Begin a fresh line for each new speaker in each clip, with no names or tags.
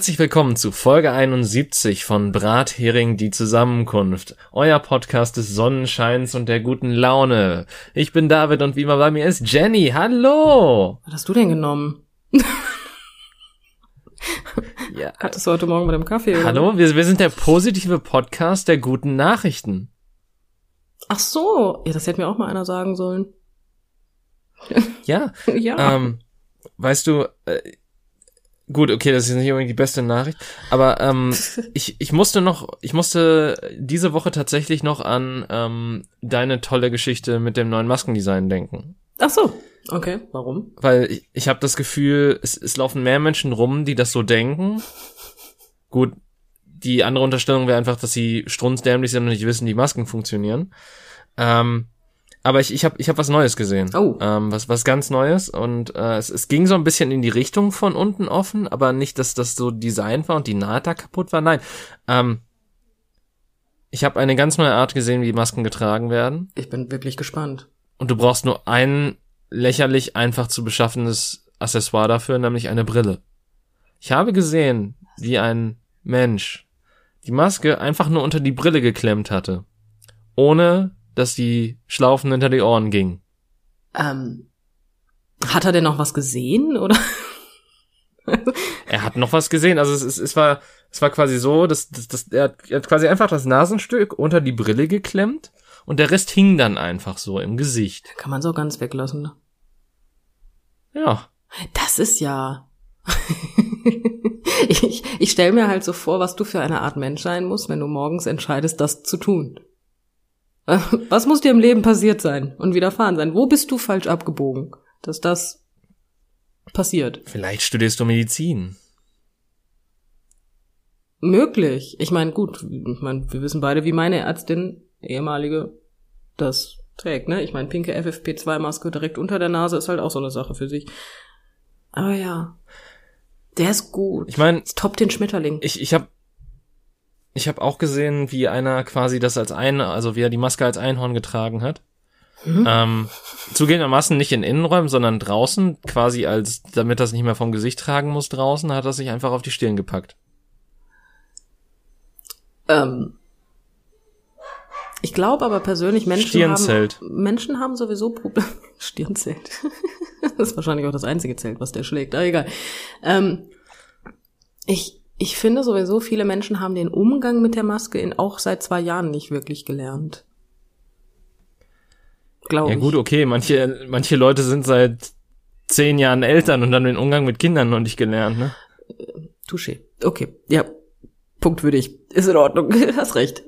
Herzlich willkommen zu Folge 71 von Brathering die Zusammenkunft, euer Podcast des Sonnenscheins und der guten Laune. Ich bin David und wie immer bei mir ist Jenny. Hallo!
Was hast du denn genommen?
Ja.
Hattest du heute Morgen mit dem Kaffee? Oder?
Hallo, wir, wir sind der positive Podcast der guten Nachrichten.
Ach so, ja, das hätte mir auch mal einer sagen sollen.
Ja,
ja.
ähm, weißt du, äh, gut, okay, das ist nicht unbedingt die beste Nachricht, aber ähm, ich, ich musste noch, ich musste diese Woche tatsächlich noch an ähm, deine tolle Geschichte mit dem neuen Maskendesign denken.
Ach so, okay, warum?
Weil ich, ich habe das Gefühl, es, es laufen mehr Menschen rum, die das so denken. Gut, die andere Unterstellung wäre einfach, dass sie strunzdämlich sind und nicht wissen, wie Masken funktionieren. Ähm, aber ich, ich habe ich hab was Neues gesehen.
Oh.
Ähm, was, was ganz Neues. Und äh, es, es ging so ein bisschen in die Richtung von unten offen, aber nicht, dass das so Design war und die Naht da kaputt war. Nein. Ähm, ich habe eine ganz neue Art gesehen, wie Masken getragen werden.
Ich bin wirklich gespannt.
Und du brauchst nur ein lächerlich einfach zu beschaffendes Accessoire dafür, nämlich eine Brille. Ich habe gesehen, wie ein Mensch die Maske einfach nur unter die Brille geklemmt hatte, ohne dass die Schlaufen hinter die Ohren gingen.
Ähm, hat er denn noch was gesehen oder?
Er hat noch was gesehen, also es, es, es war es war quasi so, dass, dass, dass er, hat, er hat quasi einfach das Nasenstück unter die Brille geklemmt und der Rest hing dann einfach so im Gesicht.
Kann man so ganz weglassen. ne?
Ja,
Das ist ja. ich ich stelle mir halt so vor, was du für eine Art Mensch sein musst, wenn du morgens entscheidest, das zu tun. Was muss dir im Leben passiert sein und widerfahren sein? Wo bist du falsch abgebogen, dass das passiert?
vielleicht studierst du Medizin.
Möglich. Ich meine, gut, ich mein, wir wissen beide, wie meine Ärztin, ehemalige, das trägt, ne? Ich meine, pinke FFP2-Maske direkt unter der Nase ist halt auch so eine Sache für sich. Aber ja, der ist gut.
Ich meine,
Es toppt den Schmetterling.
ich, ich habe ich hab auch gesehen, wie einer quasi das als ein, also wie er die Maske als Einhorn getragen hat. Ähm, zugegebenermaßen nicht in Innenräumen, sondern draußen, quasi als, damit das nicht mehr vom Gesicht tragen muss draußen, hat er sich einfach auf die Stirn gepackt.
Ähm, ich glaube aber persönlich, Menschen
Stirnzelt.
haben, Menschen haben sowieso Probleme. Stirnzelt. das ist wahrscheinlich auch das einzige Zelt, was der schlägt. Aber egal. Ähm, ich, ich finde sowieso, viele Menschen haben den Umgang mit der Maske in auch seit zwei Jahren nicht wirklich gelernt. Glaube
Ja
ich.
gut, okay, manche, manche Leute sind seit zehn Jahren Eltern und haben den Umgang mit Kindern noch nicht gelernt, ne?
Touché. Okay. Ja. Punkt für dich. Ist in Ordnung. Hast recht.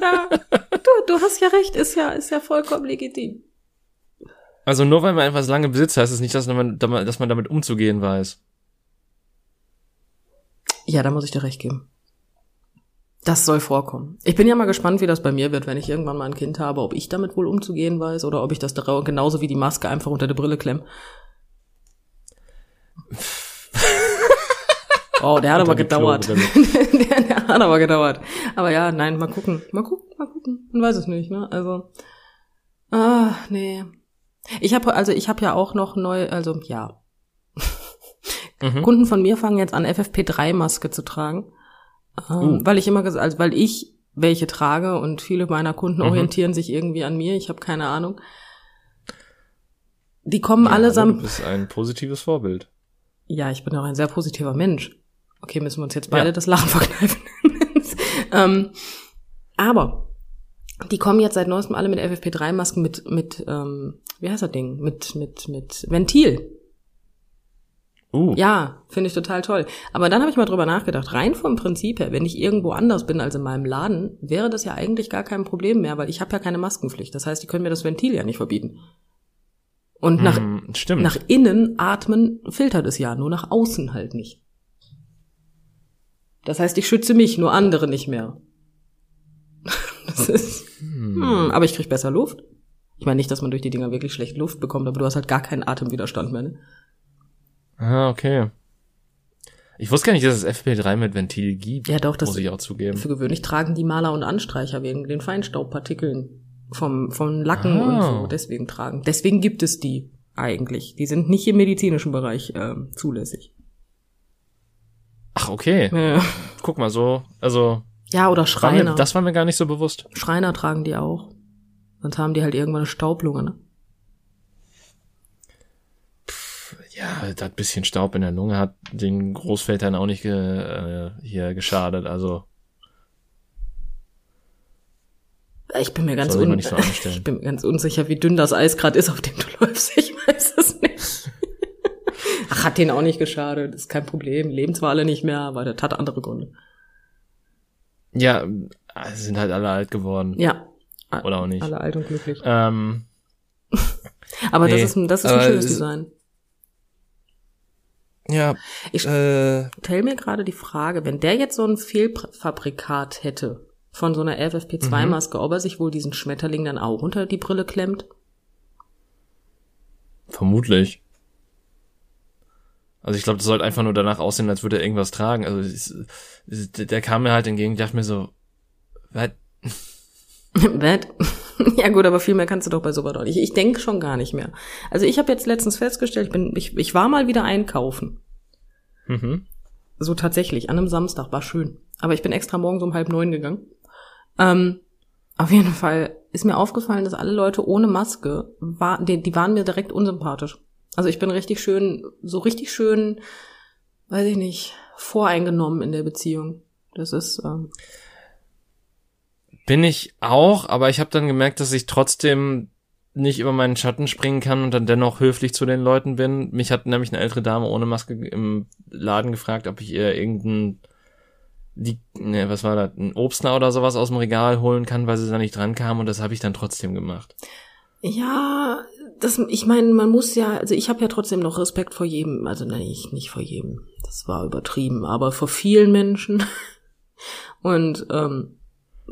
ja. Du, du hast ja recht. Ist ja, ist ja vollkommen legitim.
Also nur weil man etwas lange besitzt, heißt es nicht, dass man, dass man damit umzugehen weiß.
Ja, da muss ich dir recht geben. Das soll vorkommen. Ich bin ja mal gespannt, wie das bei mir wird, wenn ich irgendwann mal ein Kind habe, ob ich damit wohl umzugehen weiß oder ob ich das da genauso wie die Maske einfach unter der Brille klemm. Oh, der hat aber gedauert. Der, der hat aber gedauert. Aber ja, nein, mal gucken. Mal gucken, mal gucken. Man weiß es nicht, ne? Also. Ah, nee. Ich habe also ich habe ja auch noch neu, also ja.
Mhm.
Kunden von mir fangen jetzt an FFP3 Maske zu tragen, ähm,
Uh.
weil ich immer gesagt, also weil ich welche trage und viele meiner Kunden
Mhm.
orientieren sich irgendwie an mir. Ich habe keine Ahnung. Die kommen
Ja, Du
allesamt.
bist ein positives Vorbild.
Ja, ich bin auch ein sehr positiver Mensch. Okay, müssen wir uns jetzt beide
Ja.
das Lachen verkneifen. ähm, aber die kommen jetzt seit neuestem alle mit FFP3-Masken mit, mit, ähm, wie heißt das Ding? Mit, mit, mit Ventil.
Uh,
Ja, finde ich total toll. Aber dann habe ich mal drüber nachgedacht, rein vom Prinzip her, wenn ich irgendwo anders bin als in meinem Laden, wäre das ja eigentlich gar kein Problem mehr, weil ich habe ja keine Maskenpflicht. Das heißt, die können mir das Ventil ja nicht verbieten. Und nach,
stimmt.
nach innen atmen filtert es ja, nur nach außen halt nicht. Das heißt, ich schütze mich, nur andere nicht mehr. Das ist, hm, aber ich krieg besser Luft. Ich meine nicht, dass man durch die Dinger wirklich schlecht Luft bekommt, aber du hast halt gar keinen Atemwiderstand mehr. Ne?
Ah, okay. Ich wusste gar nicht, dass es FP3 mit Ventil gibt.
Ja, doch, das-
muss ich auch zugeben.
Für gewöhnlich tragen die Maler und Anstreicher wegen den Feinstaubpartikeln vom, vom Lacken
Ah.
und so. Deswegen tragen. Deswegen gibt es die eigentlich. Die sind nicht im medizinischen Bereich ähm, zulässig.
Ach, okay.
Ja,
Guck mal, so, also,
ja oder
war
Schreiner.
mir, das war mir gar nicht so bewusst.
Schreiner tragen die auch. Sonst haben die halt irgendwann eine Staublunge, ne?
Ja, das bisschen Staub in der Lunge hat den Großvätern auch nicht ge, äh, hier geschadet, also
Ich bin mir ganz, un
so
ich bin mir ganz unsicher, wie dünn das Eis gerade ist, auf dem du läufst. Ich weiß es nicht. Ach, hat denen auch nicht geschadet. Ist kein Problem. Leben zwar alle nicht mehr, aber das hat andere Gründe.
ja, äh, sind halt alle alt geworden.
Ja.
Oder auch nicht.
Alle alt und glücklich.
Ähm,
Aber
Nee,
das ist, ein- das ist ein schönes
es-
Design.
Ja,
Ich
äh,
stell mir gerade die Frage, wenn der jetzt so ein Fehlfabrikat hätte von so einer
Mhm.
FFP2-Maske, ob er sich wohl diesen Schmetterling dann auch unter die Brille klemmt?
vermutlich. Also ich glaube, das sollte einfach nur danach aussehen, als würde er irgendwas tragen. Also es, der kam mir halt entgegen, ich dachte mir so, was?
Bad. ja gut, aber viel mehr kannst du doch bei sowas auch nicht. Ich denke schon gar nicht mehr. Also ich habe jetzt letztens festgestellt, ich, bin, ich, ich war mal wieder einkaufen.
Mhm.
So tatsächlich, an einem Samstag, war schön. Aber ich bin extra morgens um halb neun gegangen. Ähm, auf jeden Fall ist mir aufgefallen, dass alle Leute ohne Maske, war, die, die waren mir direkt unsympathisch. Also ich bin richtig schön, so richtig schön, weiß ich nicht, voreingenommen in der Beziehung. Das ist, ähm,
Bin ich auch, aber ich habe dann gemerkt, dass ich trotzdem nicht über meinen Schatten springen kann und dann dennoch höflich zu den Leuten bin. Mich hat nämlich eine ältere Dame ohne Maske im Laden gefragt, ob ich ihr irgendein die, ne, was war das, ein Obstner oder sowas aus dem Regal holen kann, weil sie da nicht dran kam und das habe ich dann trotzdem gemacht.
Ja, das, ich meine, man muss ja, also ich habe ja trotzdem noch Respekt vor jedem, also nein, ich nicht vor jedem, das war übertrieben, aber vor vielen Menschen. Und ähm,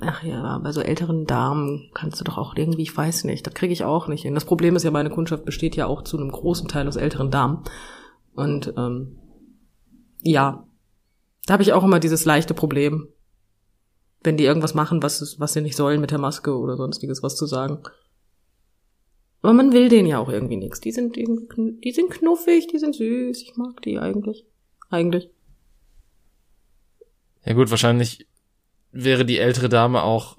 ach ja, bei so älteren Damen kannst du doch auch irgendwie, ich weiß nicht, das kriege ich auch nicht hin. Das Problem ist ja, meine Kundschaft besteht ja auch zu einem großen Teil aus älteren Damen. Und ähm, ja, da habe ich auch immer dieses leichte Problem, wenn die irgendwas machen, was, was sie nicht sollen mit der Maske oder sonstiges was zu sagen. Aber man will denen ja auch irgendwie nichts. Die sind, die, sind knuffig, die sind süß. Ich mag die eigentlich. Eigentlich.
Ja gut, wahrscheinlich wäre die ältere Dame auch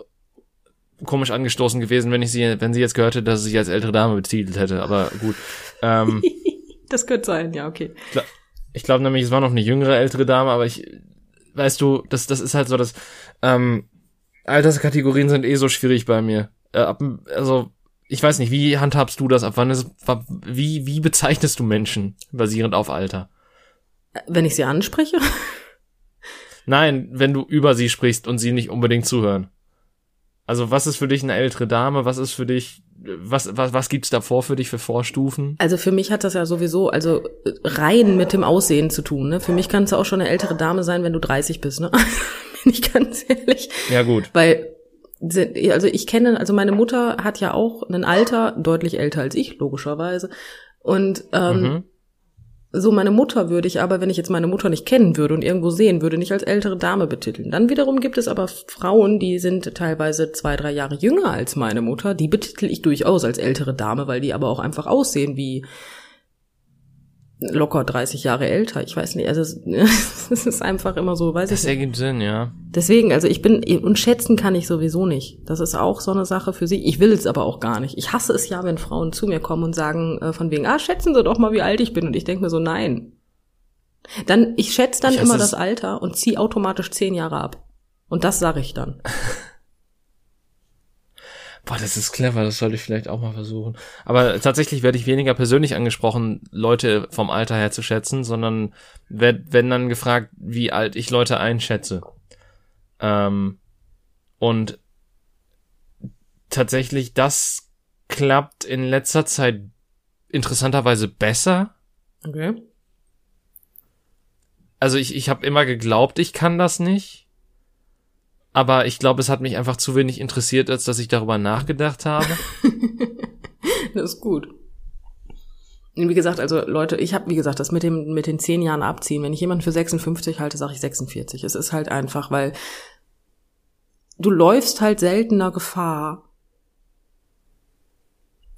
komisch angestoßen gewesen, wenn ich sie, wenn sie jetzt gehört hätte, dass sie sich als ältere Dame betitelt hätte. Aber gut. Ähm,
Das könnte sein, ja, okay.
ich glaube nämlich, es war noch eine jüngere ältere Dame, aber ich, weißt du, das, das ist halt so, dass ähm, Alterskategorien sind eh so schwierig bei mir. Äh, ab, also ich weiß nicht, wie handhabst du das? Ab wann ist, wie, wie bezeichnest du Menschen basierend auf Alter?
Wenn ich sie anspreche?
Nein, wenn du über sie sprichst und sie nicht unbedingt zuhören. Also was ist für dich eine ältere Dame? Was ist für dich, was, was, was gibt's davor für dich für Vorstufen?
Also für mich hat das ja sowieso, also rein mit dem Aussehen zu tun. Ne? Für mich kannst du auch schon eine ältere Dame sein, wenn du 30 bist. Ne? Bin ich ganz ehrlich.
Ja gut.
Weil, also ich kenne, also meine Mutter hat ja auch ein Alter, deutlich älter als ich, logischerweise. Und ähm,
Mhm.
So meine Mutter würde ich aber, wenn ich jetzt meine Mutter nicht kennen würde und irgendwo sehen würde, nicht als ältere Dame betiteln. Dann wiederum gibt es aber Frauen, die sind teilweise zwei, drei Jahre jünger als meine Mutter. Die betitel ich durchaus als ältere Dame, weil die aber auch einfach aussehen wie locker 30 Jahre älter. Ich weiß nicht, also es, ist einfach immer so, weiß
Das
ich nicht.
ergibt Sinn, ja.
Deswegen, also ich bin, und schätzen kann ich sowieso nicht. Das ist auch so eine Sache für sich. Ich will es aber auch gar nicht. Ich hasse es ja, wenn Frauen zu mir kommen und sagen, äh, von wegen, ah, schätzen Sie doch mal, wie alt ich bin. Und ich denke mir so, nein. Dann, ich schätze dann
Ich
immer das Alter und ziehe automatisch zehn Jahre ab. Und das sage ich dann.
Boah, das ist clever, das sollte ich vielleicht auch mal versuchen. Aber tatsächlich werde ich weniger persönlich angesprochen, Leute vom Alter her zu schätzen, sondern werd, wenn dann gefragt, wie alt ich Leute einschätze. Ähm, und tatsächlich, das klappt in letzter Zeit interessanterweise besser.
Okay.
Also ich, ich habe immer geglaubt, ich kann das nicht. Aber ich glaube, es hat mich einfach zu wenig interessiert, als dass ich darüber nachgedacht habe.
Das ist gut. Wie gesagt, also Leute, ich habe, wie gesagt, das mit dem mit den zehn Jahren abziehen. Wenn ich jemanden für 56 halte, sage ich 46. Es ist halt einfach, weil du läufst halt seltener Gefahr,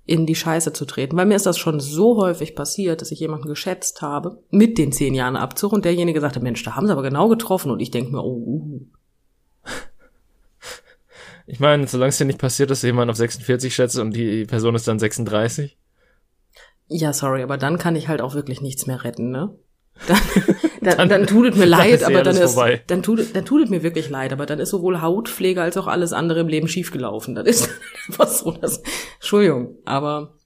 in die Scheiße zu treten. Weil mir ist das schon so häufig passiert, dass ich jemanden geschätzt habe mit den zehn Jahren Abzug und derjenige sagte, Mensch, da haben sie aber genau getroffen und ich denke mir, oh, uh.
Ich meine, solange es dir nicht passiert, dass jemand auf 46 schätzt und die Person ist dann 36.
Ja, sorry, aber dann kann ich halt auch wirklich nichts mehr retten, ne? Dann, dann, dann, dann tut es mir leid,
ist eh
aber dann ist,
vorbei.
dann tut, dann tut es mir wirklich leid, aber dann ist sowohl Hautpflege als auch alles andere im Leben schiefgelaufen. Das ist einfach so, das, Entschuldigung, aber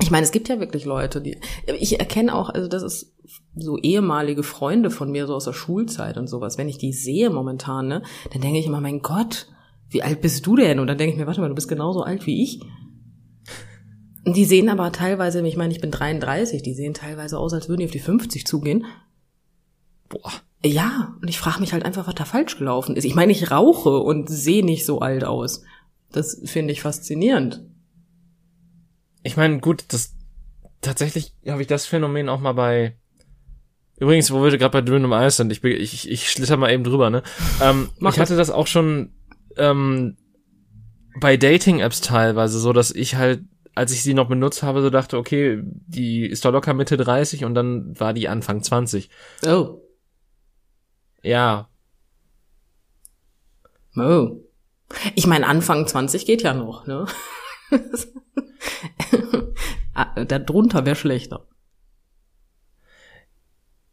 ich meine, es gibt ja wirklich Leute, die, ich erkenne auch, also das ist so ehemalige Freunde von mir, so aus der Schulzeit und sowas, wenn ich die sehe momentan, ne, dann denke ich immer, mein Gott, wie alt bist du denn? Und dann denke ich mir, warte mal, du bist genauso alt wie ich. Und die sehen aber teilweise, ich meine, ich bin 33, die sehen teilweise aus, als würden die auf die 50 zugehen.
Boah.
Ja, und ich frage mich halt einfach, was da falsch gelaufen ist. Ich meine, ich rauche und sehe nicht so alt aus. Das finde ich faszinierend.
Ich meine, gut, das tatsächlich habe ich das Phänomen auch mal bei. Übrigens, wo wir gerade bei Dünnem Eis sind, ich, ich, ich schlitter mal eben drüber, ne? Ähm, ich hatte das auch schon ähm, bei Dating-Apps teilweise, so dass ich halt, als ich sie noch benutzt habe, so dachte, okay, die ist doch locker Mitte 30 und dann war die Anfang 20.
Oh.
Ja,
Oh. Ich meine, Anfang 20 geht ja noch, ne? Ah, Darunter wäre schlechter.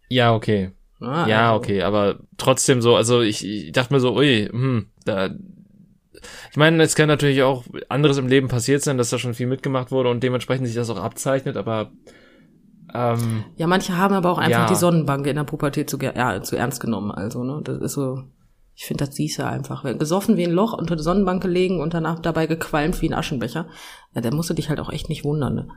ja, okay.
Ah,
Ja, okay, aber trotzdem so, also ich, ich dachte mir so, ui, hm, da. Ich meine, es kann natürlich auch anderes im Leben passiert sein, dass da schon viel mitgemacht wurde und dementsprechend sich das auch abzeichnet, aber ähm,
Ja, manche haben aber auch einfach
Ja.
die Sonnenbank in der Pubertät zu, ja, zu ernst genommen. Also, ne, das ist so, ich finde, das siehst du einfach. Wenn Gesoffen wie ein Loch unter die Sonnenbank gelegen und danach dabei gequalmt wie ein Aschenbecher, ja, dann musst du dich halt auch echt nicht wundern, ne?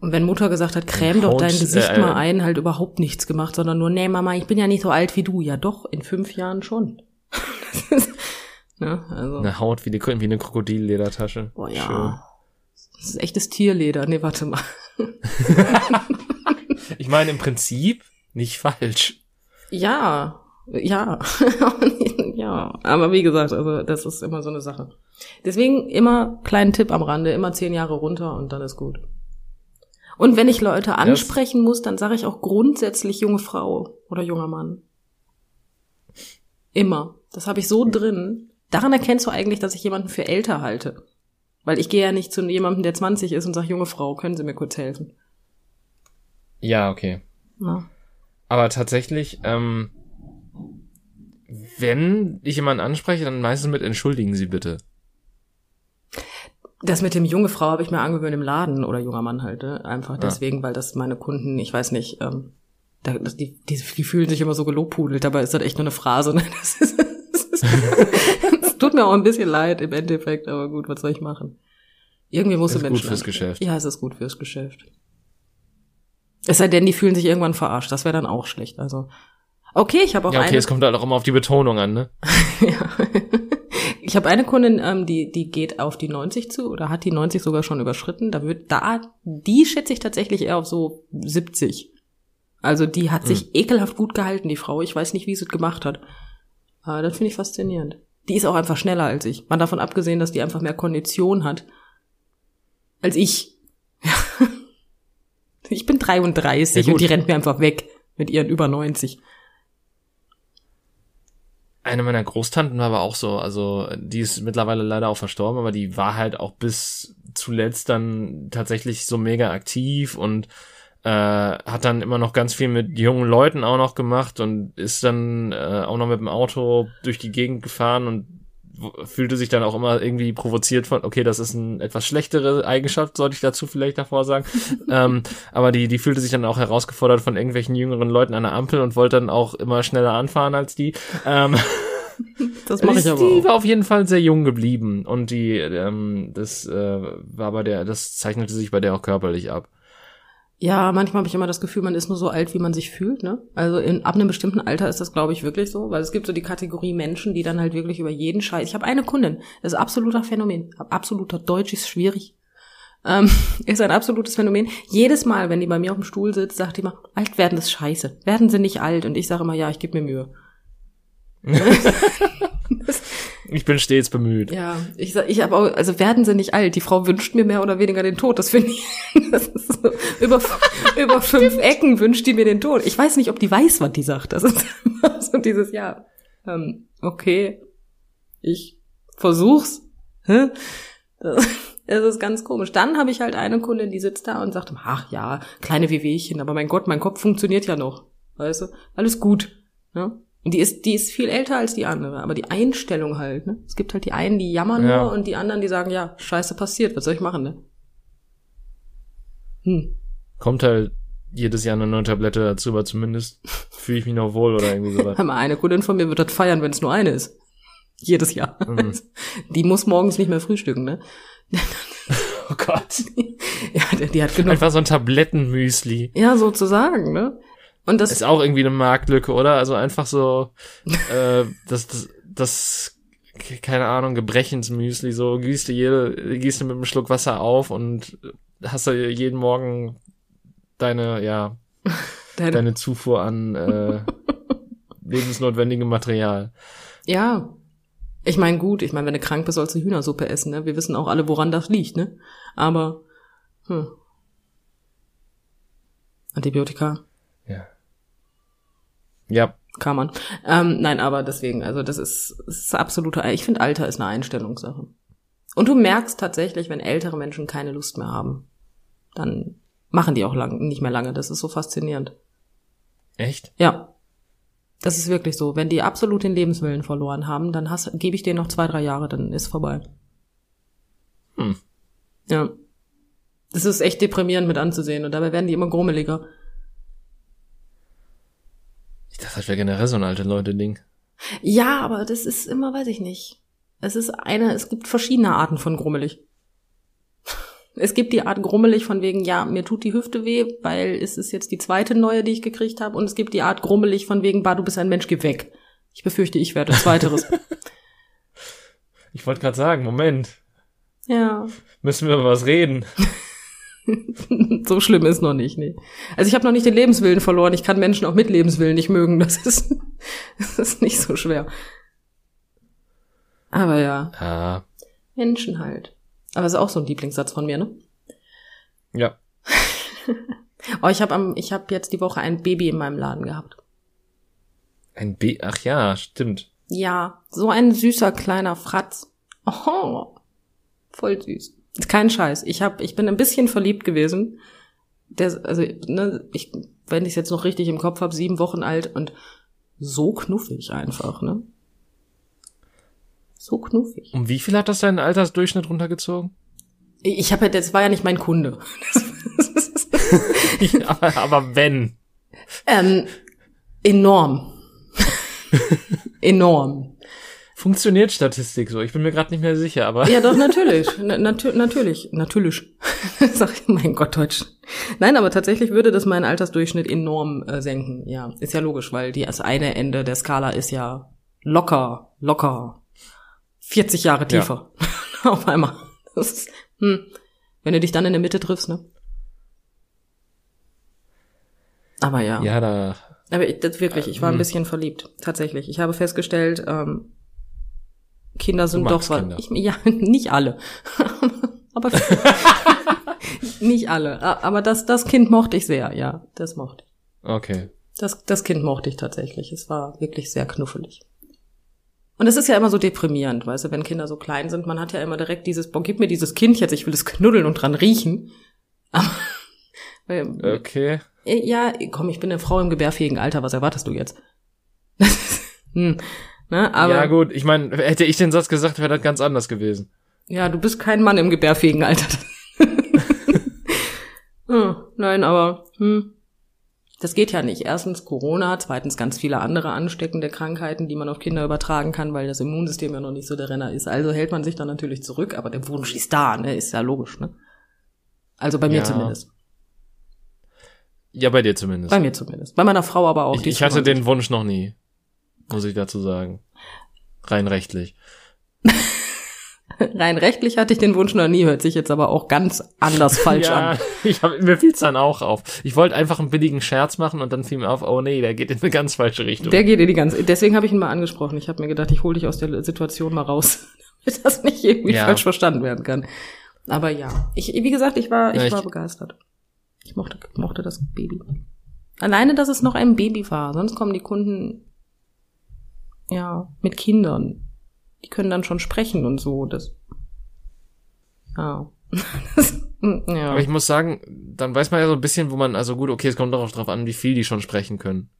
Und wenn Mutter gesagt hat, creme doch dein Gesicht
äh,
mal ein, halt überhaupt nichts gemacht, sondern nur, nee, Mama, ich bin ja nicht so alt wie du. Ja doch, in fünf Jahren schon. ne, also,
eine Haut wie, die, wie eine Krokodilledertasche.
boah, ja.
Schön.
Das ist echtes Tierleder. Nee, warte mal.
Ich meine, im Prinzip nicht falsch.
Ja, ja, ja. Aber wie gesagt, also das ist immer so eine Sache. Deswegen immer kleinen Tipp am Rande, immer zehn Jahre runter und dann ist gut. Und wenn ich Leute ansprechen muss, dann sage ich auch grundsätzlich junge Frau oder junger Mann. Immer. Das habe ich so drin. Daran erkennst du eigentlich, dass ich jemanden für älter halte. Weil ich gehe ja nicht zu jemandem, der 20 ist und sage, junge Frau, können Sie mir kurz helfen?
Ja, okay.
Na.
Aber tatsächlich, ähm, wenn ich jemanden anspreche, dann meistens mit entschuldigen Sie bitte.
Das mit dem junge Frau habe ich mir angewöhnt im Laden oder junger Mann halt, ne? einfach deswegen, weil das meine Kunden, ich weiß nicht, ähm, da, die, die, die fühlen sich immer so gelobhudelt, dabei ist das echt nur eine Phrase. Ne? Das, ist, das, ist, das tut mir auch ein bisschen leid im Endeffekt, aber gut, was soll ich machen? Irgendwie muss
Ist
du
gut fürs
an-
Geschäft.
Ja, es ist gut fürs Geschäft. Es sei denn, die fühlen sich irgendwann verarscht. Das wäre dann auch schlecht. Also okay, ich habe auch
Ja, okay,
eine.
es kommt halt auch immer auf die Betonung an, ne?
Ja. Ich habe eine Kundin, ähm, die die geht auf die 90 zu oder hat die 90 sogar schon überschritten. Da wird da die schätze ich tatsächlich eher auf so 70. Also die hat sich ekelhaft gut gehalten, die Frau. Ich weiß nicht, wie sie es gemacht hat. Aber das finde ich faszinierend. Die ist auch einfach schneller als ich. Mal davon abgesehen, dass die einfach mehr Kondition hat als ich. ich bin 33
Ja,
und die rennt mir einfach weg mit ihren über 90.
Eine meiner Großtanten war aber auch so, also die ist mittlerweile leider auch verstorben, aber die war halt auch bis zuletzt dann tatsächlich so mega aktiv und äh, hat dann immer noch ganz viel mit jungen Leuten auch noch gemacht und ist dann äh, auch noch mit dem Auto durch die Gegend gefahren und fühlte sich dann auch immer irgendwie provoziert von, okay, das ist eine etwas schlechtere Eigenschaft, sollte ich dazu vielleicht davor sagen. ähm, aber die, die fühlte sich dann auch herausgefordert von irgendwelchen jüngeren Leuten an der Ampel und wollte dann auch immer schneller anfahren als die. Ähm,
Das mache ich
die
aber
die
auch.
war auf jeden Fall sehr jung geblieben und die, ähm, das äh, war bei der, das zeichnete sich bei der auch körperlich ab.
Ja, manchmal habe ich immer das Gefühl, man ist nur so alt, wie man sich fühlt, ne? Also in, ab einem bestimmten Alter ist das, glaube ich, wirklich so, weil es gibt so die Kategorie Menschen, die dann halt wirklich über jeden Scheiß. Ich habe eine Kundin, das ist absoluter Phänomen, absoluter Deutsch ist schwierig. Ähm, ist ein absolutes Phänomen. Jedes Mal, wenn die bei mir auf dem Stuhl sitzt, sagt die immer, alt werden ist scheiße. Werden sie nicht alt? Und ich sage immer, ja, ich gebe mir Mühe.
Ich bin stets bemüht.
Ja, ich sag, ich habe auch, also werden sie nicht alt. Die Frau wünscht mir mehr oder weniger den Tod. Das finde ich, das ist so, über, über fünf Ecken wünscht die mir den Tod. Ich weiß nicht, ob die weiß, was die sagt. Das ist immer so dieses Jahr. Ähm, okay, ich versuch's. Hä? Das, das ist ganz komisch. Dann habe ich halt eine Kundin, die sitzt da und sagt, ach ja, kleine Wehwehchen, aber mein Gott, mein Kopf funktioniert ja noch. Weißt du? Alles gut. Ne? Und die ist, die ist viel älter als die andere, aber die Einstellung halt, ne? Es gibt halt die einen, die jammern
Ja.
nur und die anderen, die sagen, ja, scheiße passiert, was soll ich machen, ne? Hm.
Kommt halt jedes Jahr eine neue Tablette dazu, aber zumindest fühle ich mich noch wohl oder irgendwie sowas.
Hör mal, eine Kundin von mir wird das feiern, wenn es nur eine ist. Jedes Jahr.
Mhm.
Die muss morgens nicht mehr frühstücken, ne?
Oh Gott.
Ja, die, die hat genug.
Einfach so ein Tablettenmüsli.
Ja, sozusagen, ne? Und das
Ist auch irgendwie eine Marktlücke, oder? Also einfach so, äh, das, das, das, keine Ahnung, Gebrechensmüsli, so gießt du jede, gießt du mit einem Schluck Wasser auf und hast du jeden Morgen deine, ja,
deine,
deine Zufuhr an äh, lebensnotwendigem Material.
Ja. Ich meine, gut, ich meine, wenn du krank bist, sollst du Hühnersuppe essen, ne? Wir wissen auch alle, woran das liegt, ne? Aber, hm. Antibiotika.
Ja,
kann man. Ähm, nein, aber deswegen, also das ist, das ist absolute, ich finde, Alter ist eine Einstellungssache. Und du merkst tatsächlich, wenn ältere Menschen keine Lust mehr haben, dann machen die auch lang, nicht mehr lange. Das ist so faszinierend.
echt?
Ja. Das ist wirklich so. Wenn die absolut den Lebenswillen verloren haben, dann gebe ich denen noch zwei, drei Jahre, dann ist vorbei.
Hm.
Ja. Das ist echt deprimierend mit anzusehen und dabei werden die immer grummeliger.
Ich dachte, das wäre generell so ein alte Leute-Ding.
Ja, aber das ist immer, weiß ich nicht. Es ist eine, es gibt verschiedene Arten von grummelig. Es gibt die Art grummelig von wegen, ja, mir tut die Hüfte weh, weil es ist jetzt die zweite neue, die ich gekriegt habe. Und es gibt die Art grummelig von wegen, bah, du bist ein Mensch, geh weg. Ich befürchte, ich werde zweiteres.
Ich wollte gerade sagen, Moment,
ja,
müssen wir über was reden?
so schlimm ist noch nicht, nee. Also ich habe noch nicht den Lebenswillen verloren. Ich kann Menschen auch mit Lebenswillen nicht mögen. Das ist, das ist nicht so schwer. Aber ja,
Ah,
Menschen halt. Aber ist auch so ein Lieblingssatz von mir, ne?
ja.
Oh, ich habe am, ich habe jetzt die Woche ein Baby in meinem Laden gehabt.
Ein B, ach ja, stimmt.
Ja, so ein süßer kleiner Fratz. Oh, voll süß. Ist kein Scheiß. Ich hab, ich bin ein bisschen verliebt gewesen. Der, also, ne, ich, wenn ich es jetzt noch richtig im Kopf habe, sieben Wochen alt und so knuffig einfach, ne? So knuffig.
Um wie viel hat das deinen Altersdurchschnitt runtergezogen?
Ich habe ja, das war ja nicht mein Kunde.
aber, aber wenn.
ähm, enorm. enorm.
Funktioniert Statistik so? Ich bin mir gerade nicht mehr sicher, aber
Ja, doch, natürlich. Na, natür natürlich. Natürlich. Sag ich, mein Gott, Deutsch. Nein, aber tatsächlich würde das meinen Altersdurchschnitt enorm äh, senken. Ja, ist ja logisch, weil die, das eine Ende der Skala ist ja locker, locker 40 Jahre tiefer. Auf einmal. Das ist, hm. Wenn du dich dann in der Mitte triffst, ne? Aber ja.
ja, da
Aber ich, das wirklich, ich war ein
Ähm.
bisschen verliebt. Tatsächlich. Ich habe festgestellt, ähm, Kinder sind doch was.
Kinder.
Ich, ja, nicht alle. aber nicht alle. Aber das, das Kind mochte ich sehr, ja. Das mochte ich.
okay.
Das, das Kind mochte ich tatsächlich. Es war wirklich sehr knuffelig. Und es ist ja immer so deprimierend, weißt du, wenn Kinder so klein sind, man hat ja immer direkt dieses, boah, gib mir dieses Kind jetzt, ich will es knuddeln und dran riechen. Aber,
Okay.
äh, Ja, komm, ich bin eine Frau im gebärfähigen Alter, was erwartest du jetzt? hm, ne, aber
ja
ja,
gut, ich meine, hätte ich den Satz gesagt, wäre das ganz anders gewesen.
du bist kein Mann im gebärfähigen Alter. hm, nein, aber hm, das geht ja nicht. Erstens Corona, zweitens ganz viele andere ansteckende Krankheiten, die man auf Kinder übertragen kann, weil das Immunsystem ja noch nicht so der Renner ist. Also hält man sich dann natürlich zurück, aber der Wunsch ist da, ne? Ist ja logisch, ne? Also bei mir
Ja.
zumindest.
Ja, bei dir zumindest.
Bei mir zumindest. Bei meiner Frau aber auch.
ich, ich hatte den Wunsch noch nie, muss ich dazu sagen. Rein rechtlich.
Rein rechtlich hatte ich den Wunsch noch nie, hört sich jetzt aber auch ganz anders falsch
ja,
an.
ich hab, mir fiel's dann auch auf. Ich wollte einfach einen billigen Scherz machen und dann fiel mir auf, oh nee, der geht in eine ganz falsche Richtung.
Der geht in die ganze. Deswegen habe ich ihn mal angesprochen. Ich habe mir gedacht, ich hole dich aus der Situation mal raus, damit das nicht irgendwie
Ja.
falsch verstanden werden kann. Aber ja, ich, wie gesagt, ich war, ich,
Ja, ich-
war begeistert. Ich mochte, mochte das Baby. Alleine, dass es noch ein Baby war. Sonst kommen die Kunden ja mit Kindern. Die können dann schon sprechen und so. Das ja. Das, ja.
Aber ich muss sagen, dann weiß man ja so ein bisschen, wo man, also gut, okay, es kommt darauf drauf an, wie viel die schon sprechen können.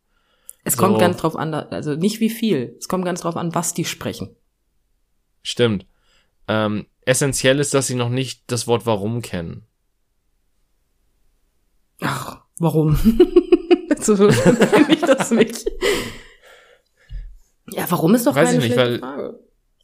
es kommt
so.
ganz drauf an, also nicht wie viel. Es kommt ganz drauf an, was die sprechen.
Stimmt. Ähm, essentiell ist, dass sie noch nicht das Wort warum kennen.
Ach, warum? so finde ich das nicht. Ja, warum ist doch
Weiß
keine
ich nicht,
schlechte
weil-
Frage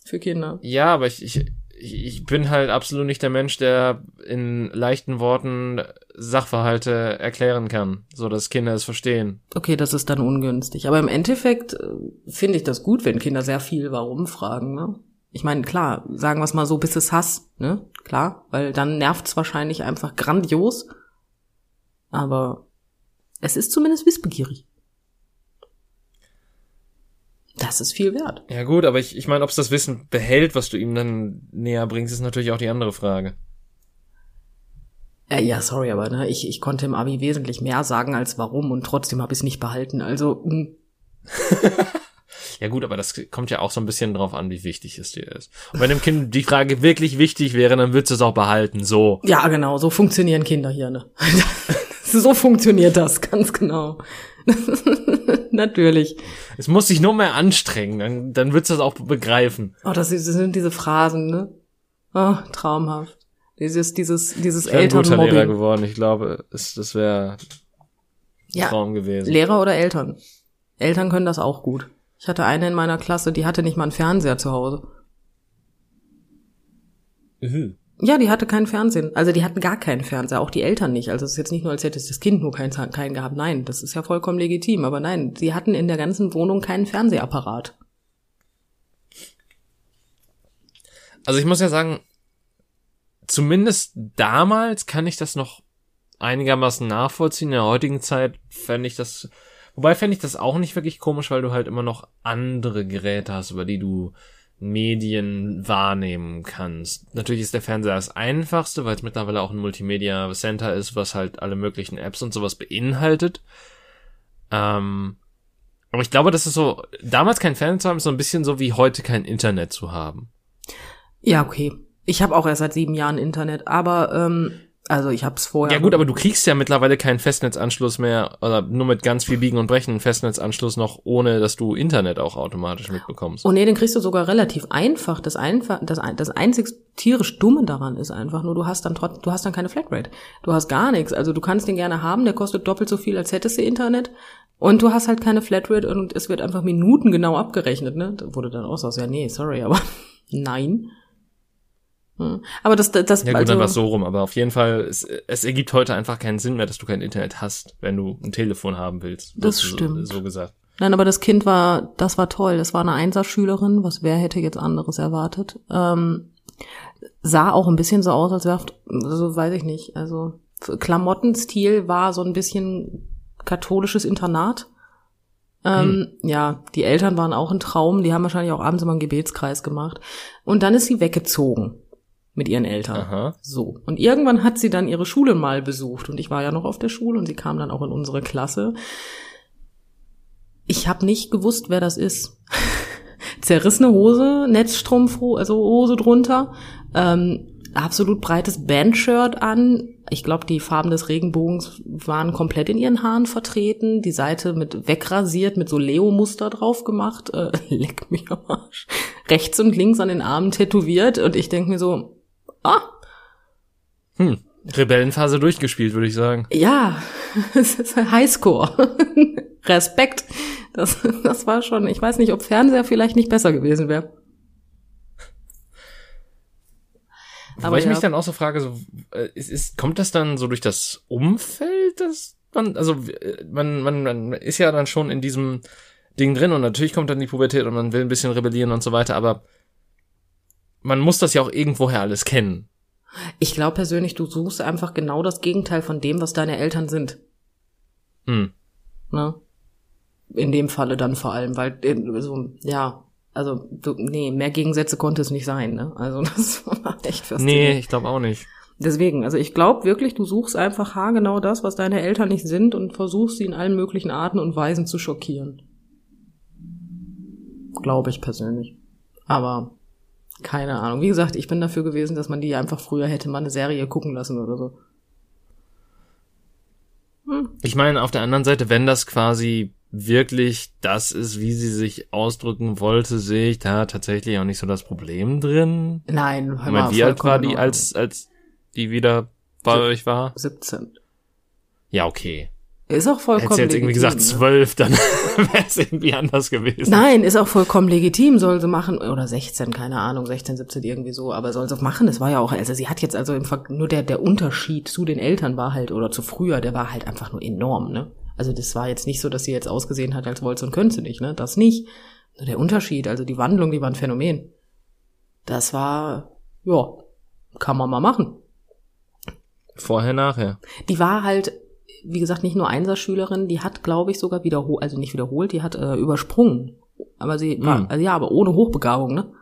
für Kinder.
Ja, aber ich, ich, ich ich bin halt absolut nicht der Mensch, der in leichten Worten Sachverhalte erklären kann, so dass Kinder es verstehen.
Okay, das ist dann ungünstig. Aber im Endeffekt äh, finde ich das gut, wenn Kinder sehr viel Warum fragen. Ne? Ich meine, klar, sagen wir es mal so, bis es Hass, ne? Klar, weil dann nervt's wahrscheinlich einfach grandios. Aber es ist zumindest wissbegierig. Das ist viel wert.
Ja gut, aber ich, ich meine, ob es das Wissen behält, was du ihm dann näher bringst, ist natürlich auch die andere Frage.
Äh, ja, sorry, aber ne, ich, ich konnte im Abi wesentlich mehr sagen als warum und trotzdem habe ich es nicht behalten. Also, mh,
Ja gut, aber das kommt ja auch so ein bisschen drauf an, wie wichtig es dir ist. Und wenn dem Kind die Frage wirklich wichtig wäre, dann würdest du es auch behalten, so.
ja, genau, so funktionieren Kinder hier, ne? so funktioniert das, ganz genau. Natürlich.
Es muss sich nur mehr anstrengen, dann, dann würdest du es auch begreifen.
Oh, das, das sind diese Phrasen, ne? Oh, traumhaft. Dieses, dieses, dieses
Ich wäre ein guter Lehrer
Elternmobbing.
geworden, ich glaube, es, das wäre
Ja,
Traum gewesen.
Lehrer oder Eltern. Eltern können das auch gut. Ich hatte eine in meiner Klasse, die hatte nicht mal einen Fernseher zu Hause.
Mhm.
Ja, die hatte keinen Fernsehen. Also die hatten gar keinen Fernseher, auch die Eltern nicht. Also es ist jetzt nicht nur, als hätte das Kind nur keinen, keinen gehabt. Nein, das ist ja vollkommen legitim. Aber nein, sie hatten in der ganzen Wohnung keinen Fernsehapparat.
Also ich muss ja sagen, zumindest damals kann ich das noch einigermaßen nachvollziehen. In der heutigen Zeit fände ich das, wobei fände ich das auch nicht wirklich komisch, weil du halt immer noch andere Geräte hast, über die du Medien wahrnehmen kannst. Natürlich ist der Fernseher das einfachste, weil es mittlerweile auch ein Multimedia Center ist, was halt alle möglichen Apps und sowas beinhaltet. Ähm, aber ich glaube, das ist so, damals kein Fernseher zu haben, ist so ein bisschen so wie heute kein Internet zu haben.
Ja, okay. Ich habe auch erst seit sieben Jahren Internet, aber ähm, also ich habe es vorher.
Ja gut, aber du kriegst ja mittlerweile keinen Festnetzanschluss mehr, oder nur mit ganz viel Biegen und Brechen einen Festnetzanschluss noch, ohne dass du Internet auch automatisch mitbekommst.
Oh nee, den kriegst du sogar relativ einfach. Das einfach, das, das einzig tierisch Dumme daran ist einfach nur, du hast dann trotz, du hast dann keine Flatrate. Du hast gar nichts. Also du kannst den gerne haben, der kostet doppelt so viel, als hättest du Internet. Und du hast halt keine Flatrate und es wird einfach minutengenau abgerechnet, ne? Da wurde dann auch so, ja, nee, sorry, aber nein. Hm. Aber das, das,
ja gut,
also,
dann war so rum, aber auf jeden Fall, es, es ergibt heute einfach keinen Sinn mehr, dass du kein Internet hast, wenn du ein Telefon haben willst.
Das
so,
stimmt.
So gesagt.
Nein, aber das Kind war, das war toll. Das war eine Einserschülerin. Was wer hätte jetzt anderes erwartet? Ähm, sah auch ein bisschen so aus, als wäre, so weiß ich nicht. Also Klamottenstil war so ein bisschen katholisches Internat. Ähm, Ja, die Eltern waren auch ein Traum. Die haben wahrscheinlich auch abends immer einen Gebetskreis gemacht. Und dann ist sie weggezogen mit ihren Eltern.
Aha.
So. Und irgendwann hat sie dann ihre Schule mal besucht. Und ich war ja noch auf der Schule und sie kam dann auch in unsere Klasse. Ich habe nicht gewusst, wer das ist. Zerrissene Hose, Netzstrumpf, also Hose drunter, ähm, absolut breites Bandshirt an. Ich glaube, die Farben des Regenbogens waren komplett in ihren Haaren vertreten. Die Seite mit wegrasiert, mit so Leo-Muster drauf gemacht. Äh, leck mich am Arsch. Rechts und links an den Armen tätowiert. Und ich denk mir so, ah,
Hm. Rebellenphase durchgespielt, würde ich sagen.
Ja, es ist ein Highscore. Respekt. Das, das war schon, ich weiß nicht, ob Fernseher vielleicht nicht besser gewesen wäre.
Wobei
Aber
ich
ja.
mich dann auch so frage, so, äh, ist, ist, kommt das dann so durch das Umfeld, dass man, also äh, man, man, man ist ja dann schon in diesem Ding drin und natürlich kommt dann die Pubertät und man will ein bisschen rebellieren und so weiter, aber man muss das ja auch irgendwoher alles kennen.
Ich glaube persönlich, du suchst einfach genau das Gegenteil von dem, was deine Eltern sind.
Hm.
Ne? In dem Falle dann vor allem, weil äh, so, ja, also du, nee, mehr Gegensätze konnte es nicht sein, ne? Also das war echt faszinierend.
Nee, ich glaube auch nicht.
Deswegen, also ich glaube wirklich, du suchst einfach haargenau das, was deine Eltern nicht sind und versuchst sie in allen möglichen Arten und Weisen zu schockieren. Glaube ich persönlich. Aber keine Ahnung. Wie gesagt, ich bin dafür gewesen, dass man die einfach früher hätte mal eine Serie gucken lassen oder so.
Ich meine, auf der anderen Seite, wenn das quasi wirklich das ist, wie sie sich ausdrücken wollte, sehe ich da tatsächlich auch nicht so das Problem drin.
Nein,
Ich meine, wie alt war die, als, als die wieder bei euch war?
17.
Ja, okay.
Ist auch vollkommen
Hättest du jetzt irgendwie
legitim,
gesagt
ne?
zwölf, dann wäre es irgendwie anders gewesen.
Nein, ist auch vollkommen legitim, soll sie machen. Oder 16, keine Ahnung, 16, 17 irgendwie so, aber soll sie machen. Es war ja auch, also sie hat jetzt also im Ver nur der, der Unterschied zu den Eltern war halt, oder zu früher, der war halt einfach nur enorm, ne? Also das war jetzt nicht so, dass sie jetzt ausgesehen hat, als wollte und könnte sie nicht, ne? Das nicht. Nur der Unterschied, also die Wandlung, die war ein Phänomen. Das war, ja, kann man mal machen.
Vorher, nachher.
Die war halt, wie gesagt, nicht nur Einserschülerin, die hat, glaube ich, sogar wiederholt, also nicht wiederholt, die hat äh, übersprungen. Aber sie war,
Hm.
also ja, aber ohne Hochbegabung, ne?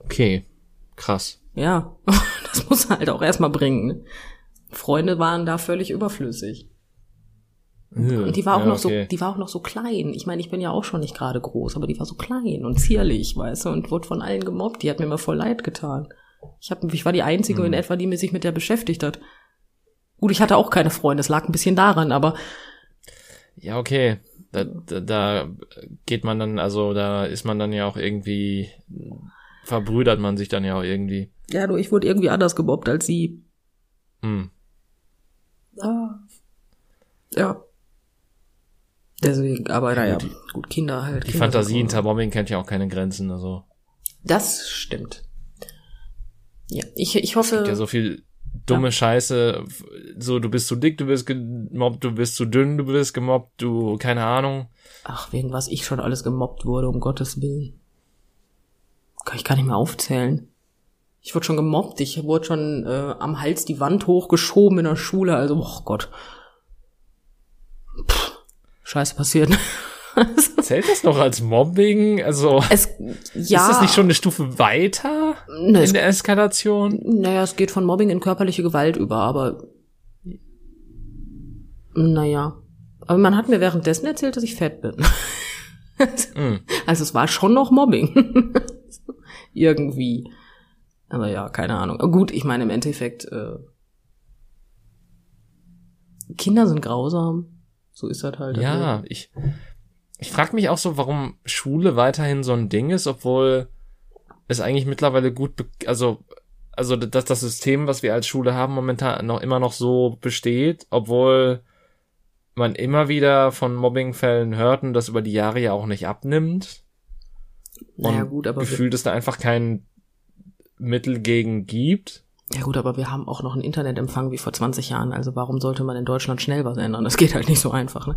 Okay. Krass.
Ja, das muss halt auch erstmal bringen. Ne? Freunde waren da völlig überflüssig. Und die war auch
ja,
noch
okay.
so, die war auch noch so klein. Ich meine, ich bin ja auch schon nicht gerade groß, aber die war so klein und zierlich, weißt du, und wurde von allen gemobbt. Die hat mir immer voll leid getan. Ich hab, ich war die einzige
Hm.
in etwa, die mir sich mit der beschäftigt hat. Gut, ich hatte auch keine Freunde, es lag ein bisschen daran, aber
Ja, okay. Da, da, da geht man dann, also da ist man dann ja auch irgendwie, verbrüdert man sich dann ja auch irgendwie.
ja, du, ich wurde irgendwie anders gemobbt als sie.
Hm.
Ah. Ja. Deswegen, aber naja,
die-
gut, Kinder halt.
Die
Kinder
Fantasie hinter Mobbing kennt ja auch keine Grenzen, also.
Das stimmt. Ja, ich, ich hoffe.
gibt ja so viel dumme Scheiße. So, du bist zu dick, du bist gemobbt, du bist zu dünn, du bist gemobbt, du, keine Ahnung.
Ach, wegen was ich schon alles gemobbt wurde, um Gottes Willen. Kann ich gar nicht mehr aufzählen. Ich wurde schon gemobbt, ich wurde schon äh, am Hals die Wand hochgeschoben in der Schule, also, oh Gott. Puh, Scheiße passiert.
Zählt das noch als Mobbing? Also,
es, ja.
ist das nicht schon eine Stufe weiter
Ne,
in der Eskalation?
naja, es geht von Mobbing in körperliche Gewalt über, aber naja. Aber man hat mir währenddessen erzählt, dass ich fett bin.
Hm.
Also es war schon noch Mobbing. Irgendwie. Aber ja, keine Ahnung. Gut, ich meine im Endeffekt, äh, Kinder sind grausam. So ist das halt.
Ja, ich, ich frage mich auch so, warum Schule weiterhin so ein Ding ist, obwohl es eigentlich mittlerweile gut, also, also dass das System, was wir als Schule haben, momentan noch immer noch so besteht, obwohl man immer wieder von Mobbingfällen hört und das über die Jahre ja auch nicht abnimmt.
naja,
und
gut, aber
gefühlt es da einfach kein Mittel gegen gibt.
ja gut, aber wir haben auch noch einen Internetempfang wie vor 20 Jahren. Also warum sollte man in Deutschland schnell was ändern? Das geht halt nicht so einfach. Ne?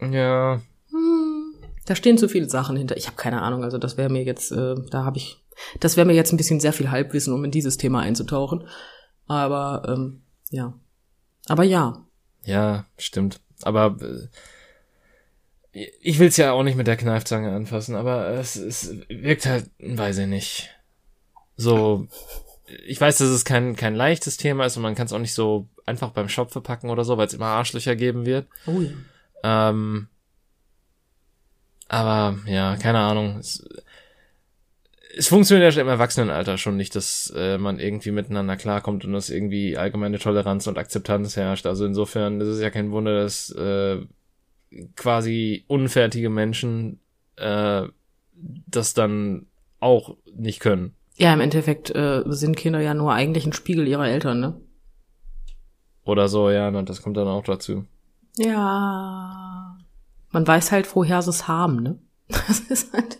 Ja,
Da stehen zu viele Sachen hinter. Ich habe keine Ahnung. Also das wäre mir jetzt, äh, da habe ich, das wäre mir jetzt ein bisschen sehr viel Halbwissen, um in dieses Thema einzutauchen. Aber ähm, ja, aber ja,
ja, stimmt. Aber äh, ich will es ja auch nicht mit der Kneifzange anfassen, aber es, es wirkt halt, weiß ich nicht. So, ich weiß, dass es kein, kein leichtes Thema ist und man kann es auch nicht so einfach beim Shop verpacken oder so, weil es immer Arschlöcher geben wird.
oh ja.
Ähm, aber ja, keine Ahnung. Es, es funktioniert ja im Erwachsenenalter schon nicht, dass äh, man irgendwie miteinander klarkommt und dass irgendwie allgemeine Toleranz und Akzeptanz herrscht. Also insofern ist es ja kein Wunder, dass äh, quasi unfertige Menschen äh, das dann auch nicht können.
Ja, im Endeffekt äh, sind Kinder ja nur eigentlich ein Spiegel ihrer Eltern, ne?
Oder so, ja, das kommt dann auch dazu.
Ja. Man weiß halt, woher sie es haben, ne? Das ist halt,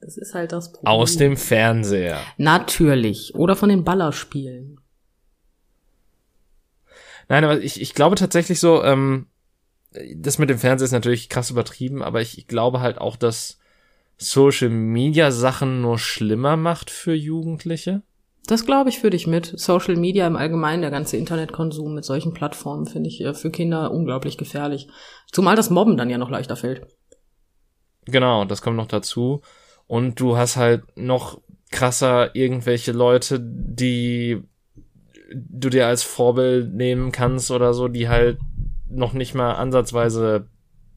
das ist halt das Problem.
Aus dem Fernseher.
Natürlich. Oder von den Ballerspielen.
Nein, aber ich, ich glaube tatsächlich so, ähm, das mit dem Fernseher ist natürlich krass übertrieben, aber ich, ich glaube halt auch, dass Social Media Sachen nur schlimmer macht für Jugendliche?
Das glaube ich für dich mit. Social Media im Allgemeinen, der ganze Internetkonsum mit solchen Plattformen finde ich äh, für Kinder unglaublich gefährlich. Zumal das Mobben dann ja noch leichter fällt.
Genau, das kommt noch dazu. Und du hast halt noch krasser irgendwelche Leute, die du dir als Vorbild nehmen kannst oder so, die halt noch nicht mal ansatzweise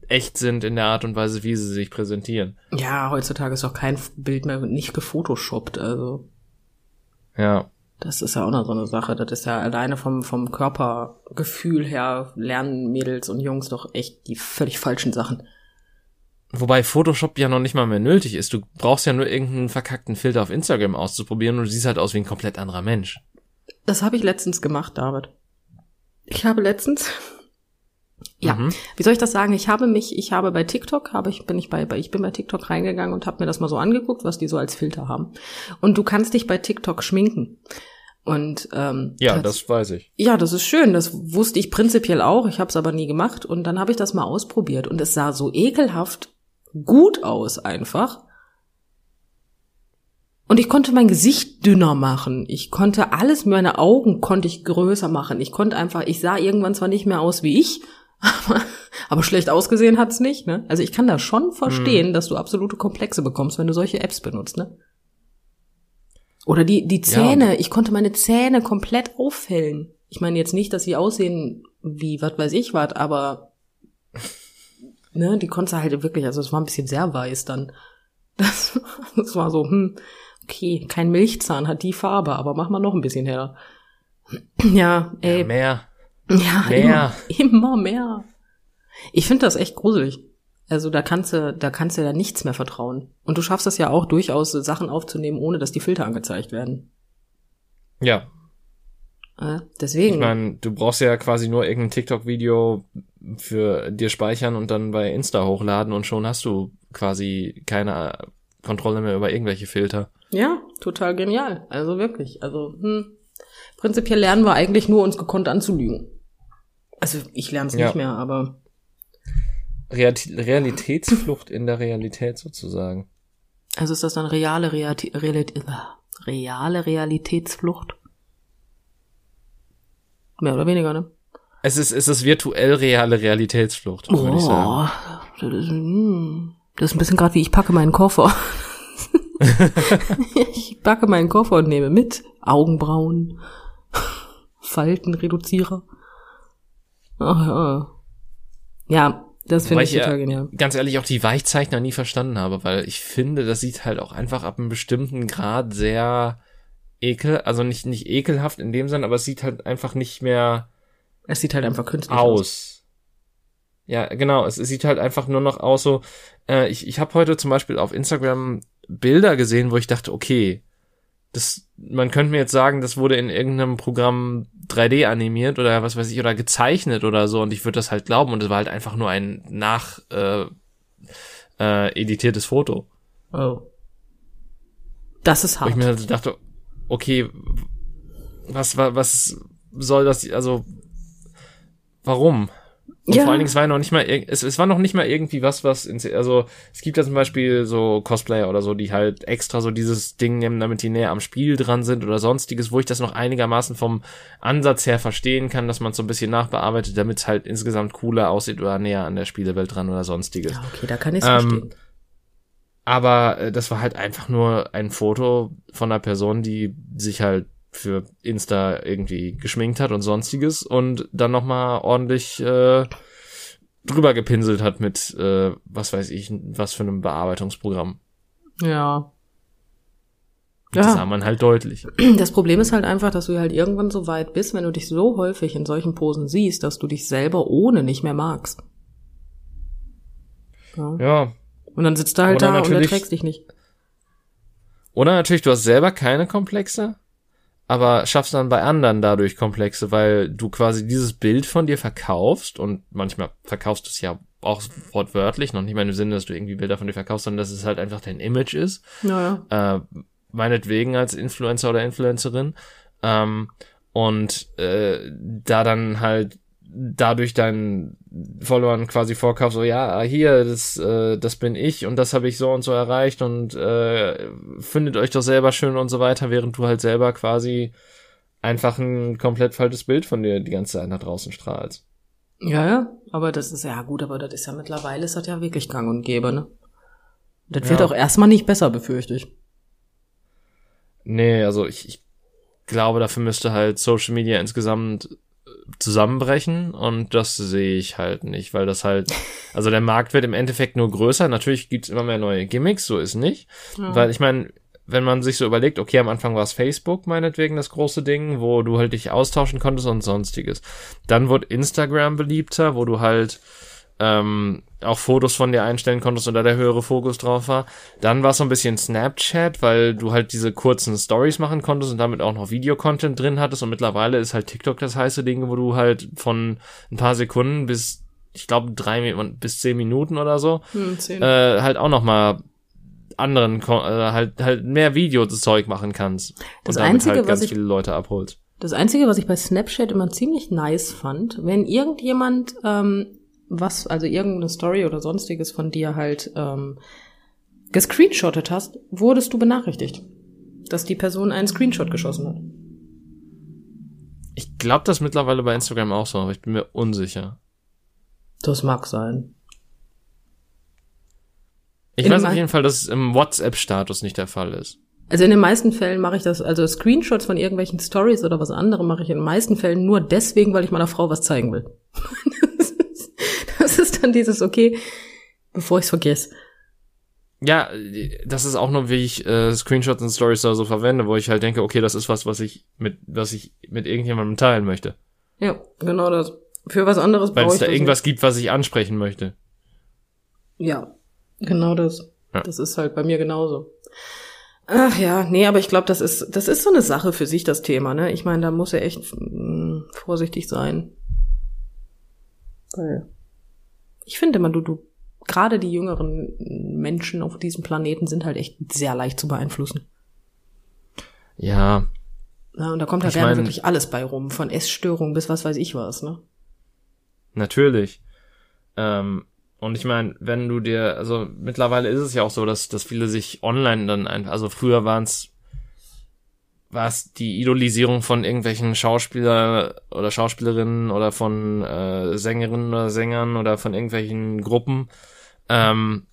echt sind in der Art und Weise, wie sie sich präsentieren.
Ja, heutzutage ist auch kein Bild mehr nicht gefotoshoppt, also.
Ja.
Das ist ja auch noch so eine Sache. Das ist ja alleine vom, vom Körpergefühl her lernen Mädels und Jungs doch echt die völlig falschen Sachen.
Wobei Photoshop ja noch nicht mal mehr nötig ist. Du brauchst ja nur irgendeinen verkackten Filter auf Instagram auszuprobieren und du siehst halt aus wie ein komplett anderer Mensch.
Das habe ich letztens gemacht, David. Ich habe letztens ja, mhm. wie soll ich das sagen? Ich habe mich, ich habe bei TikTok, habe ich bin ich bei, bei ich bin bei TikTok reingegangen und habe mir das mal so angeguckt, was die so als Filter haben. Und du kannst dich bei TikTok schminken. Und ähm,
ja, das weiß ich.
Ja, das ist schön. Das wusste ich prinzipiell auch. Ich habe es aber nie gemacht. Und dann habe ich das mal ausprobiert und es sah so ekelhaft gut aus einfach. Und ich konnte mein Gesicht dünner machen. Ich konnte alles, meine Augen konnte ich größer machen. Ich konnte einfach, ich sah irgendwann zwar nicht mehr aus wie ich, aber, aber schlecht ausgesehen hat's nicht, ne? Also ich kann da schon verstehen, hm. dass du absolute Komplexe bekommst, wenn du solche Apps benutzt, ne? Oder die, die Zähne, ja. ich konnte meine Zähne komplett auffällen. Ich meine jetzt nicht, dass sie aussehen wie, was weiß ich was, aber ne, die konnte halt wirklich, also es war ein bisschen sehr weiß dann. Das, das war so, hm, okay, kein Milchzahn hat die Farbe, aber mach mal noch ein bisschen heller. Ja, ey.
Ja, mehr.
Ja, mehr. Immer, immer mehr. Ich finde das echt gruselig. Also da kannst du, da kannst du ja nichts mehr vertrauen. Und du schaffst das ja auch durchaus, Sachen aufzunehmen, ohne dass die Filter angezeigt werden.
Ja.
Äh, deswegen.
Ich meine, du brauchst ja quasi nur irgendein TikTok-Video für dir speichern und dann bei Insta hochladen und schon hast du quasi keine Kontrolle mehr über irgendwelche Filter.
Ja, total genial. Also wirklich. Also, hm. Prinzipiell lernen wir eigentlich nur, uns gekonnt anzulügen. Also ich lerne es ja. nicht mehr, aber.
Realitätsflucht in der Realität sozusagen.
Also ist das dann reale, Reati Realität, reale Realitätsflucht? Mehr oder weniger, ne?
Es ist, es ist virtuell reale Realitätsflucht, würde oh, ich sagen.
Das ist, hm, das ist ein bisschen gerade wie ich packe meinen Koffer. ich packe meinen Koffer und nehme mit Augenbrauen, Faltenreduzierer. Ach, ja. ja, das finde ich total ja, genial.
Ganz ehrlich auch die Weichzeichner nie verstanden habe, weil ich finde, das sieht halt auch einfach ab einem bestimmten Grad sehr ekel, also nicht, nicht ekelhaft in dem Sinne, aber es sieht halt einfach nicht mehr.
Es sieht halt einfach künstlich
aus. aus. Ja, genau. Es, es sieht halt einfach nur noch aus so. Äh, ich ich habe heute zum Beispiel auf Instagram Bilder gesehen, wo ich dachte, okay, das, man könnte mir jetzt sagen, das wurde in irgendeinem Programm 3D animiert oder was weiß ich, oder gezeichnet oder so und ich würde das halt glauben und es war halt einfach nur ein nach äh, äh, editiertes Foto.
Oh. Das ist hart.
Wo ich mir halt dachte, okay, was, was, was soll das, also, warum? Und ja. vor allen Dingen, es war noch nicht mal, es, es war noch nicht mal irgendwie was, was, ins, also, es gibt ja zum Beispiel so Cosplayer oder so, die halt extra so dieses Ding nehmen, damit die näher am Spiel dran sind oder sonstiges, wo ich das noch einigermaßen vom Ansatz her verstehen kann, dass man es so ein bisschen nachbearbeitet, damit es halt insgesamt cooler aussieht oder näher an der Spielewelt dran oder sonstiges. Ja,
okay, da kann ich ähm, verstehen.
Aber äh, das war halt einfach nur ein Foto von einer Person, die sich halt für Insta irgendwie geschminkt hat und sonstiges und dann nochmal ordentlich äh, drüber gepinselt hat mit, äh, was weiß ich, was für einem Bearbeitungsprogramm.
Ja.
ja. Das sah man halt deutlich.
Das Problem ist halt einfach, dass du halt irgendwann so weit bist, wenn du dich so häufig in solchen Posen siehst, dass du dich selber ohne nicht mehr magst.
Ja. ja.
Und dann sitzt du halt da und erträgst dich nicht.
Oder natürlich, du hast selber keine Komplexe, aber schaffst dann bei anderen dadurch Komplexe, weil du quasi dieses Bild von dir verkaufst und manchmal verkaufst du es ja auch wortwörtlich, noch nicht mal im Sinne, dass du irgendwie Bilder von dir verkaufst, sondern dass es halt einfach dein Image ist.
Naja.
Äh, meinetwegen als Influencer oder Influencerin. Ähm, und äh, da dann halt dadurch deinen Followern quasi vorkaufst, so ja, hier, das, äh, das bin ich und das habe ich so und so erreicht und äh, findet euch doch selber schön und so weiter, während du halt selber quasi einfach ein komplett falsches Bild von dir die ganze Zeit nach draußen strahlst.
Ja, ja, aber das ist ja gut, aber das ist ja mittlerweile, ist das ja wirklich gang und gäbe, ne? Das
Ja.
wird auch erstmal nicht besser, befürchte ich.
Nee, also ich, ich glaube, dafür müsste halt Social Media insgesamt zusammenbrechen und das sehe ich halt nicht, weil das halt, also der Markt wird im Endeffekt nur größer. Natürlich gibt's immer mehr neue Gimmicks, so ist nicht.
Ja.
Weil ich meine, wenn man sich so überlegt, okay, am Anfang war es Facebook meinetwegen das große Ding, wo du halt dich austauschen konntest und sonstiges. Dann wurde Instagram beliebter, wo du halt ähm, auch Fotos von dir einstellen konntest und da der höhere Fokus drauf war. Dann war es so ein bisschen Snapchat, weil du halt diese kurzen Stories machen konntest und damit auch noch Videocontent drin hattest und mittlerweile ist halt TikTok das heiße Ding, wo du halt von ein paar Sekunden bis, ich glaube, drei bis zehn Minuten oder so,
Hm,
äh, halt auch noch mal anderen, äh, halt, halt mehr Videozeug machen kannst.
Das
und damit
Einzige,
halt
was
ganz
ich-
viele Leute abholst.
Das Einzige, was ich bei Snapchat immer ziemlich nice fand, wenn irgendjemand ähm, was, also irgendeine Story oder sonstiges von dir halt ähm, gescreenshottet hast, wurdest du benachrichtigt, dass die Person einen Screenshot geschossen hat.
Ich glaube das mittlerweile bei Instagram auch so, aber ich bin mir unsicher.
Das mag sein.
Ich
In
weiß auf jeden Fall, dass es im WhatsApp-Status nicht der Fall ist.
Also in den meisten Fällen mache ich das, also Screenshots von irgendwelchen Stories oder was anderem mache ich in den meisten Fällen nur deswegen, weil ich meiner Frau was zeigen will. das, ist, das ist dann dieses, okay, bevor ich es vergesse.
Ja, das ist auch nur, wie ich äh, Screenshots und Stories da so verwende, wo ich halt denke, okay, das ist was, was ich mit, was ich mit irgendjemandem teilen möchte.
Ja, genau das. Für was anderes
Weil
brauche
es
ich
da
das
irgendwas gibt, was ich ansprechen möchte.
Nicht. Ja, genau das.
Ja.
Das ist halt bei mir genauso. Ach ja, nee, aber ich glaube, das ist, das ist so eine Sache für sich, das Thema, ne? Ich meine, da muss er echt mh, vorsichtig sein. Weil ich finde immer, du, du, gerade die jüngeren Menschen auf diesem Planeten sind halt echt sehr leicht zu beeinflussen.
Ja,
Ja, und da kommt gerne
mein-
wirklich alles bei rum, von Essstörungen bis was weiß ich was, ne?
Natürlich. Ähm, und ich meine, wenn du dir, also mittlerweile ist es ja auch so, dass, dass viele sich online dann einfach, also früher waren es war es die Idolisierung von irgendwelchen Schauspieler oder Schauspielerinnen oder von äh, Sängerinnen oder Sängern oder von irgendwelchen Gruppen. Ähm,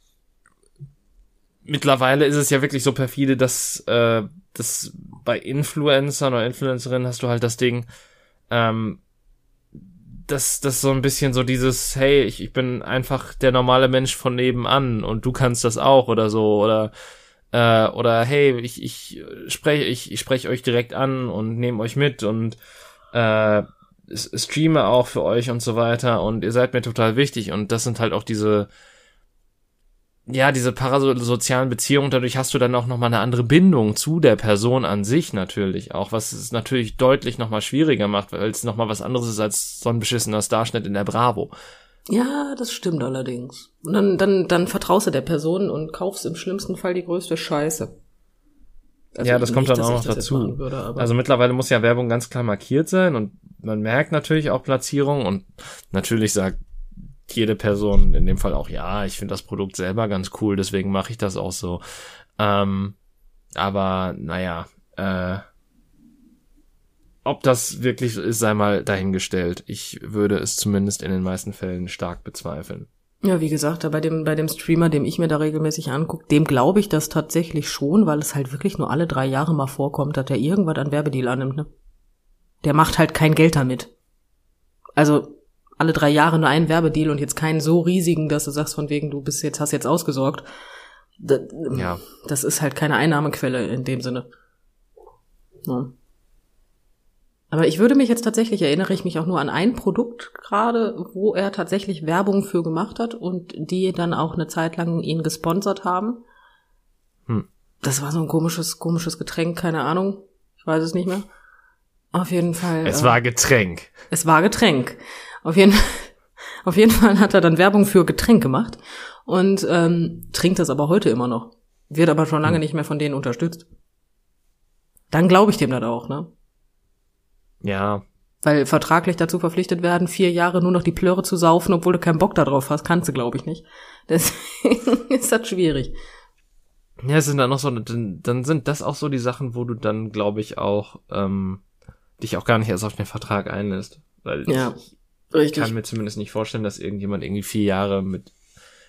mittlerweile ist es ja wirklich so perfide, dass, äh, dass bei Influencern oder Influencerinnen hast du halt das Ding, ähm, das, das so ein bisschen so dieses, hey, ich, ich bin einfach der normale Mensch von nebenan und du kannst das auch oder so oder äh, oder hey, ich, ich spreche ich, ich spreche euch direkt an und nehme euch mit und äh, streame auch für euch und so weiter und ihr seid mir total wichtig und das sind halt auch diese ja, diese parasozialen Beziehungen, dadurch hast du dann auch nochmal eine andere Bindung zu der Person an sich natürlich auch, was es natürlich deutlich nochmal schwieriger macht, weil es nochmal was anderes ist als so ein beschissener Starschnitt in der Bravo.
Ja, das stimmt allerdings. Und dann, dann, dann vertraust du der Person und kaufst im schlimmsten Fall die größte Scheiße. Also
Ja, das kommt
nicht,
dann
dass
auch noch dazu.
Würde,
Also mittlerweile muss ja Werbung ganz klar markiert sein und man merkt natürlich auch Platzierung und natürlich sagt jede Person in dem Fall auch, ja, ich finde das Produkt selber ganz cool, deswegen mache ich das auch so. Ähm, aber naja, äh, ob das wirklich so ist, sei mal dahingestellt. Ich würde es zumindest in den meisten Fällen stark bezweifeln.
Ja, wie gesagt, bei dem, bei dem Streamer, dem ich mir da regelmäßig angucke, dem glaube ich das tatsächlich schon, weil es halt wirklich nur alle drei Jahre mal vorkommt, dass der irgendwas an Werbedeal annimmt, ne? Der macht halt kein Geld damit. Also, alle drei Jahre nur einen Werbedeal und jetzt keinen so riesigen, dass du sagst von wegen, du bist jetzt, hast jetzt ausgesorgt. Da,
Ja.
Das ist halt keine Einnahmequelle in dem Sinne. Ja. Aber ich würde mich jetzt tatsächlich, erinnere ich mich auch nur an ein Produkt gerade, wo er tatsächlich Werbung für gemacht hat und die dann auch eine Zeit lang ihn gesponsert haben.
Hm.
Das war so ein komisches, komisches Getränk, keine Ahnung. Ich weiß es nicht mehr. Auf jeden Fall.
Es
äh,
war Getränk.
es war Getränk. Auf jeden, auf jeden Fall hat er dann Werbung für Getränk gemacht und ähm, trinkt das aber heute immer noch. Wird aber schon lange nicht mehr von denen unterstützt. Dann glaube ich dem das auch, ne?
Ja,
Weil vertraglich dazu verpflichtet werden, vier Jahre nur noch die Plöre zu saufen, obwohl du keinen Bock darauf hast, kannst du, glaube ich, nicht. Deswegen ist das schwierig.
Ja, es sind dann noch so, dann, dann sind das auch so die Sachen, wo du dann, glaube ich, auch ähm, dich auch gar nicht erst auf den Vertrag einlässt. Weil
Ja,
ich
richtig.
kann mir zumindest nicht vorstellen, dass irgendjemand irgendwie vier Jahre mit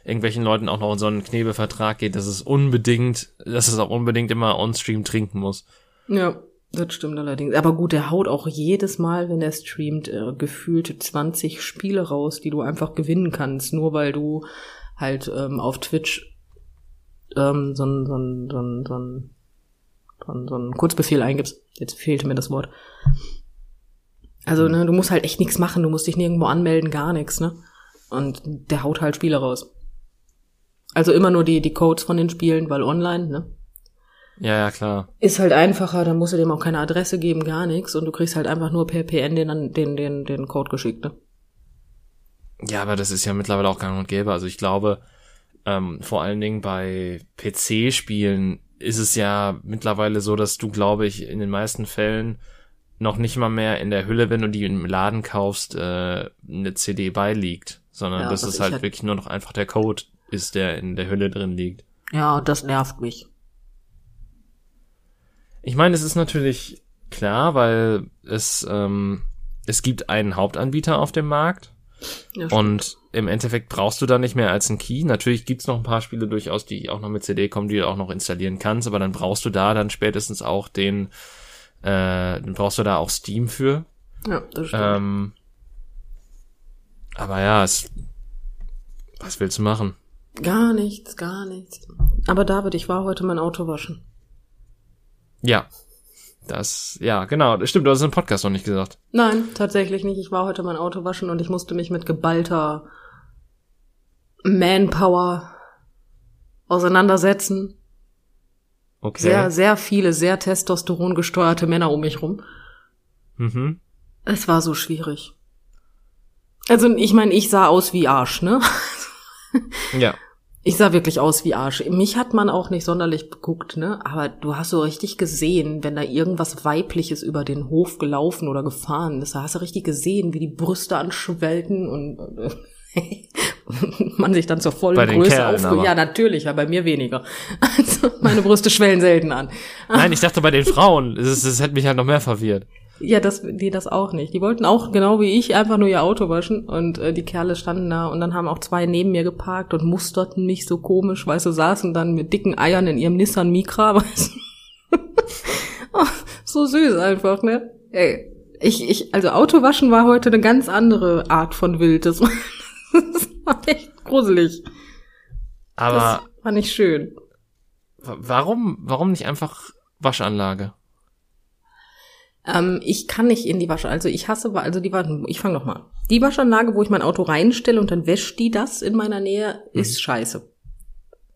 irgendwelchen Leuten auch noch in so einen Knebelvertrag geht, dass es unbedingt, dass es auch unbedingt immer on-stream trinken muss.
Ja, das stimmt allerdings. Aber gut, der haut auch jedes Mal, wenn er streamt, äh, gefühlt 20 Spiele raus, die du einfach gewinnen kannst, nur weil du halt ähm, auf Twitch ähm, so ein so ein so ein so ein so ein Kurzbefehl eingibst. Jetzt fehlte mir das Wort. Also, ne, du musst halt echt nichts machen, du musst dich nirgendwo anmelden, gar nichts, ne? Und der haut halt Spiele raus. Also immer nur die, die Codes von den Spielen, weil online, ne?
Ja, ja, klar.
Ist halt einfacher, dann musst du dem auch keine Adresse geben, gar nichts und du kriegst halt einfach nur per PN den, den, den, den Code geschickt, ne?
Ja, aber das ist ja mittlerweile auch gang und gäbe. Also ich glaube, ähm, vor allen Dingen bei PC-Spielen ist es ja mittlerweile so, dass du, glaube ich, in den meisten Fällen noch nicht mal mehr in der Hülle, wenn du die im Laden kaufst, äh, eine CD beiliegt, sondern
Ja,
dass es halt
halt-
wirklich nur noch einfach der Code ist, der in der Hülle drin liegt.
Ja, das nervt mich.
Ich meine, es ist natürlich klar, weil es, ähm, es gibt einen Hauptanbieter auf dem Markt
Ja,
und im Endeffekt brauchst du da nicht mehr als einen Key. Natürlich gibt's noch ein paar Spiele durchaus, die auch noch mit CD kommen, die du auch noch installieren kannst, aber dann brauchst du da dann spätestens auch den, äh, dann brauchst du da auch Steam für.
ja das stimmt.
Ähm, aber ja, es, was willst du machen?
Gar nichts, gar nichts. Aber David, ich war heute mein Auto waschen.
Ja. Das, ja, genau, das stimmt, du hast es im Podcast noch nicht gesagt.
Nein, tatsächlich nicht. Ich war heute mein Auto waschen und ich musste mich mit geballter Manpower auseinandersetzen.
Okay.
Sehr, sehr viele, sehr Testosteron gesteuerte Männer um mich rum.
mhm.
Es war so schwierig. Also, ich meine, ich sah aus wie Arsch, ne?
Ja.
Ich sah wirklich aus wie Arsch. Mich hat man auch nicht sonderlich beguckt, ne? Aber du hast so richtig gesehen, wenn da irgendwas Weibliches über den Hof gelaufen oder gefahren ist, da hast du richtig gesehen, wie die Brüste anschwellten und äh, man sich dann zur vollen
Bei
Größe
Kerlen
aufge...
aber.
Ja, natürlich, ja, bei mir weniger. Also, meine Brüste schwellen selten an.
Nein, ich dachte bei den Frauen. Das, das hätte mich halt noch mehr verwirrt.
Ja, das, die das auch nicht. Die wollten auch, genau wie ich, einfach nur ihr Auto waschen und äh, die Kerle standen da und dann haben auch zwei neben mir geparkt und musterten mich so komisch, weißt du, saßen dann mit dicken Eiern in ihrem Nissan Micra, weißt du. oh, so süß einfach, ne? Ey, ich, ich, also Autowaschen war heute eine ganz andere Art von Wild. Das war, das war echt gruselig.
Aber
Das war nicht schön.
wa- warum, warum nicht einfach Waschanlage?
Ähm, ich kann nicht in die Wasche, also ich hasse, also die war, ich fange noch mal. an. Die Waschanlage, wo ich mein Auto reinstelle und dann wäscht die das in meiner Nähe, ist scheiße.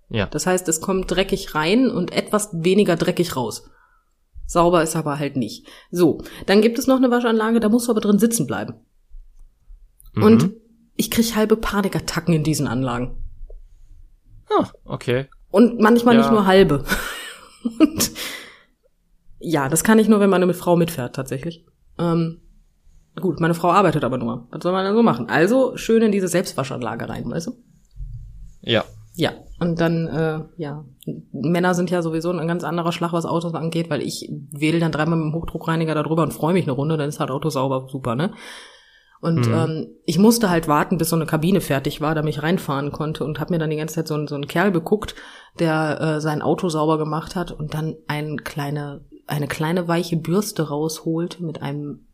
Ja.
Das heißt, es kommt dreckig rein und etwas weniger dreckig raus. Sauber ist aber halt nicht. So, dann gibt es noch eine Waschanlage, da musst du aber drin sitzen bleiben.
Mhm.
Und ich krieg halbe Panikattacken in diesen Anlagen.
Ah, okay.
Und manchmal
Ja.
nicht nur halbe. Und ja, das kann ich nur, wenn meine Frau mitfährt, tatsächlich. Ähm, gut, meine Frau arbeitet aber nur. Was soll man dann so machen? Also schön in diese Selbstwaschanlage rein, weißt du?
Ja.
Ja, und dann, äh, ja, Männer sind ja sowieso ein ganz anderer Schlag, was Autos angeht, weil ich wähle dann dreimal mit dem Hochdruckreiniger darüber und freue mich eine Runde, dann ist halt Auto sauber, super, ne? Und
Mhm.
ähm, ich musste halt warten, bis so eine Kabine fertig war, damit ich reinfahren konnte und habe mir dann die ganze Zeit so, einen- so einen Kerl beguckt, der äh, sein Auto sauber gemacht hat und dann ein kleine, eine kleine weiche Bürste rausholt mit einem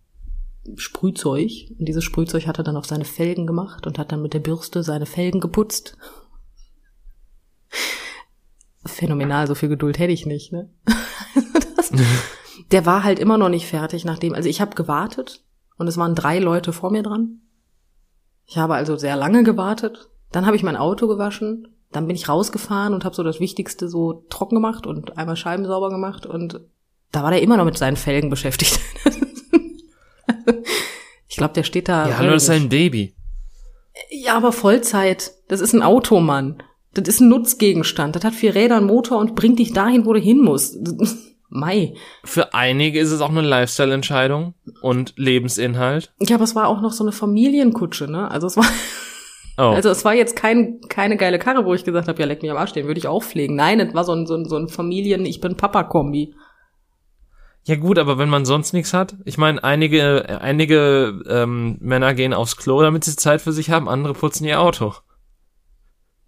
Sprühzeug. Und dieses Sprühzeug hat er dann auf seine Felgen gemacht und hat dann mit der Bürste seine Felgen geputzt. Phänomenal, so viel Geduld hätte ich nicht, ne? das, der war halt immer noch nicht fertig, nachdem, also ich habe gewartet und es waren drei Leute vor mir dran. Ich habe also sehr lange gewartet. Dann habe ich mein Auto gewaschen. Dann bin ich rausgefahren und habe so das Wichtigste so trocken gemacht und einmal Scheiben sauber gemacht. Und da war der immer noch mit seinen Felgen beschäftigt. ich glaube, der steht da.
Ja, hallo, das ist ein Baby.
Ja, aber Vollzeit. Das ist ein Auto, Mann. Das ist ein Nutzgegenstand. Das hat vier Räder, einen Motor und bringt dich dahin, wo du hin musst. Mai.
Für einige ist es auch eine Lifestyle-Entscheidung und Lebensinhalt.
Ja, aber es war auch noch so eine Familienkutsche, ne? Also es war,
Oh.
also es war jetzt kein, keine geile Karre, wo ich gesagt habe, ja, leck mich am Arsch, den würde ich auch pflegen. Nein, es war so ein, so ein, so ein Familien, ich bin Papa-Kombi.
Ja gut, aber wenn man sonst nichts hat, ich meine, einige, einige ähm, Männer gehen aufs Klo, damit sie Zeit für sich haben, andere putzen ihr Auto.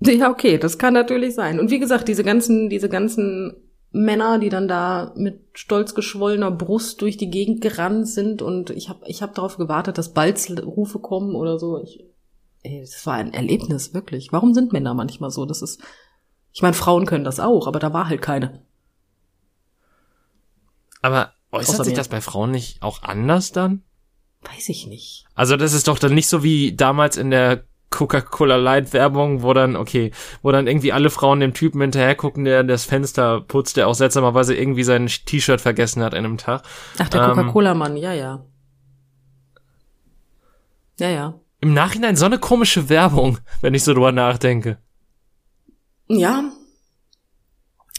Ja, okay, das kann natürlich sein. Und wie gesagt, diese ganzen, diese ganzen Männer, die dann da mit stolz geschwollener Brust durch die Gegend gerannt sind und ich habe ich hab darauf gewartet, dass Balzrufe kommen oder so. Ich, ey, das war ein Erlebnis, wirklich. Warum sind Männer manchmal so? Das ist, ich meine, Frauen können das auch, aber da war halt keine.
Aber äußert
Außer
sich
mir.
das bei Frauen nicht auch anders dann?
Weiß ich nicht.
Also das ist doch dann nicht so wie damals in der Coca-Cola Light Werbung, wo dann, okay, wo dann irgendwie alle Frauen dem Typen hinterher gucken, der das Fenster putzt, der auch seltsamerweise irgendwie sein T-Shirt vergessen hat an einem Tag.
Ach, der
Ähm,
Coca-Cola-Mann, ja, ja. Ja, ja.
Im Nachhinein so eine komische Werbung, wenn ich so drüber nachdenke.
Ja.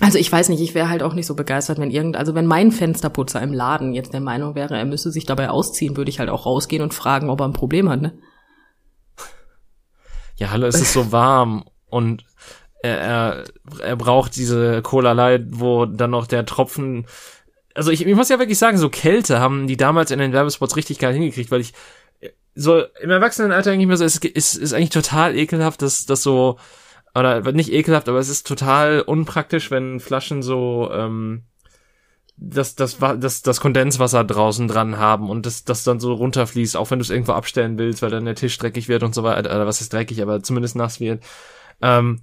Also ich weiß nicht, ich wäre halt auch nicht so begeistert, wenn irgend, also wenn mein Fensterputzer im Laden jetzt der Meinung wäre, er müsse sich dabei ausziehen, würde ich halt auch rausgehen und fragen, ob er ein Problem hat, ne?
Ja, hallo, es ist so warm und er, er, er braucht diese Cola Light, wo dann noch der Tropfen. Also ich, ich muss ja wirklich sagen, so Kälte haben die damals in den Werbespots richtig geil hingekriegt, weil ich so im Erwachsenenalter denke ich mir so, es ist, ist eigentlich total ekelhaft, dass das so oder nicht ekelhaft, aber es ist total unpraktisch, wenn Flaschen so ähm, das, das, das, das Kondenswasser draußen dran haben und das, das dann so runterfließt, auch wenn du es irgendwo abstellen willst, weil dann der Tisch dreckig wird und so weiter, oder was ist dreckig, aber zumindest nass wird. Ähm,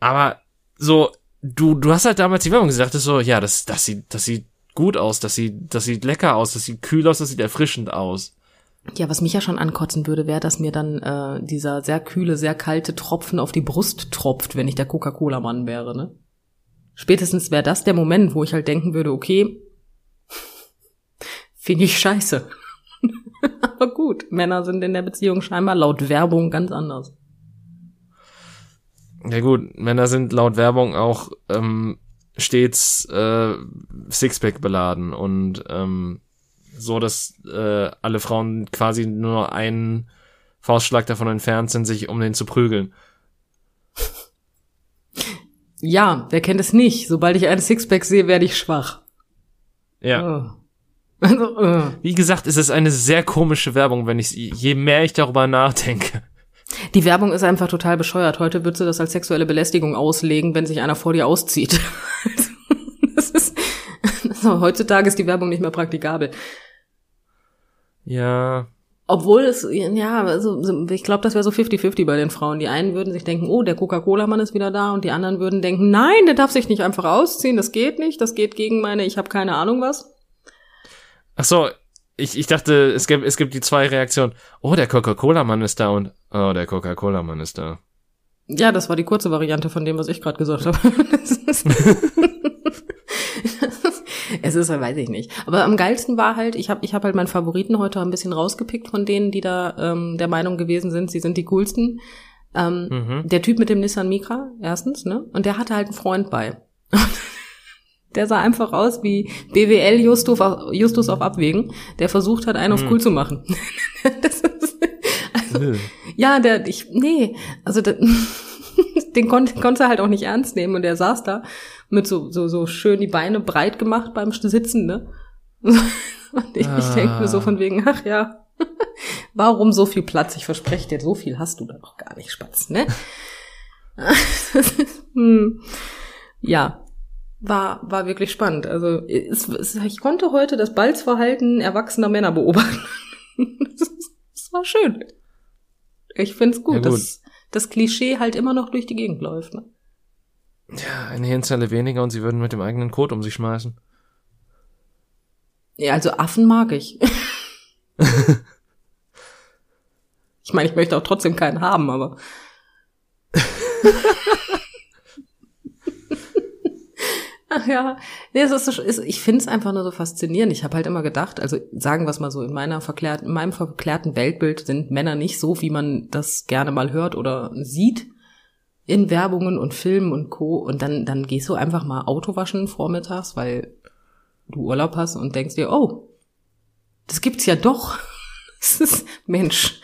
aber so, du, du hast halt damals die Werbung gesagt, das so, ja, das, das sieht, das sieht gut aus, das sieht, das sieht lecker aus, das sieht kühl aus, das sieht erfrischend aus.
Ja, was mich ja schon ankotzen würde, wäre, dass mir dann äh, dieser sehr kühle, sehr kalte Tropfen auf die Brust tropft, wenn ich der Coca-Cola-Mann wäre, ne? Spätestens wäre das der Moment, wo ich halt denken würde, okay, finde ich scheiße. Aber gut, Männer sind in der Beziehung scheinbar laut Werbung ganz anders.
Ja gut, Männer sind laut Werbung auch ähm, stets äh, Sixpack beladen und ähm, so, dass äh, alle Frauen quasi nur einen Faustschlag davon entfernt sind, sich um den zu prügeln.
Ja, wer kennt es nicht? Sobald ich einen Sixpack sehe, werde ich schwach.
Ja.
Oh. Also, äh.
Wie gesagt, es ist eine sehr komische Werbung, wenn ich je mehr ich darüber nachdenke.
Die Werbung ist einfach total bescheuert. Heute würdest du das als sexuelle Belästigung auslegen, wenn sich einer vor dir auszieht. das ist, also, heutzutage ist die Werbung nicht mehr praktikabel.
Ja,
Obwohl es, ja, also, ich glaube, das wäre so 50-50 bei den Frauen. Die einen würden sich denken, oh, der Coca-Cola-Mann ist wieder da und die anderen würden denken, nein, der darf sich nicht einfach ausziehen, das geht nicht, das geht gegen meine, ich habe keine Ahnung was.
ach so, ich, ich dachte, es gibt, es gibt die zwei Reaktionen. Oh, der Coca-Cola-Mann ist da und oh, der Coca-Cola-Mann ist da.
Ja, das war die kurze Variante von dem, was ich gerade gesagt habe. Es ist, weiß ich nicht. Aber am geilsten war halt, ich habe ich hab halt meinen Favoriten heute ein bisschen rausgepickt von denen, die da ähm, der Meinung gewesen sind, sie sind die coolsten. Ähm,
Mhm.
Der Typ mit dem Nissan Micra, erstens, ne? Und der hatte halt einen Freund bei. Der sah einfach aus wie BWL Justus auf, Justus auf Abwägen, der versucht hat, einen auf
Hm.
cool zu machen. das ist, also,
Nö.
ja, der, ich, nee, also der, den konnte konnte er halt auch nicht ernst nehmen und der saß da mit so, so, so schön die Beine breit gemacht beim Sitzen, ne? Und ich, ich denke mir so
Ah.
von wegen, ach ja, warum so viel Platz? Ich verspreche dir, so viel hast du da doch gar nicht, Spatz, ne? hm. Ja, war, war wirklich spannend. Also es, es, ich konnte heute das Balzverhalten erwachsener Männer beobachten. das, das war schön. Ich find's gut,
Ja, gut.
dass das Klischee halt immer noch durch die Gegend läuft. Ne?
Ja, eine Hirnzelle weniger und sie würden mit dem eigenen Code um sich schmeißen.
Ja, also Affen mag ich. ich meine, ich möchte auch trotzdem keinen haben, aber. Ach ja, nee, es ist, ist, ich finde es einfach nur so faszinierend. Ich habe halt immer gedacht, also sagen wir es mal so, in meiner verklärten, in meinem verklärten Weltbild sind Männer nicht so, wie man das gerne mal hört oder sieht. In Werbungen und Filmen und Co. Und dann, dann gehst du einfach mal Auto waschen vormittags, weil du Urlaub hast und denkst dir, oh, das gibt's ja doch. Das ist, Mensch.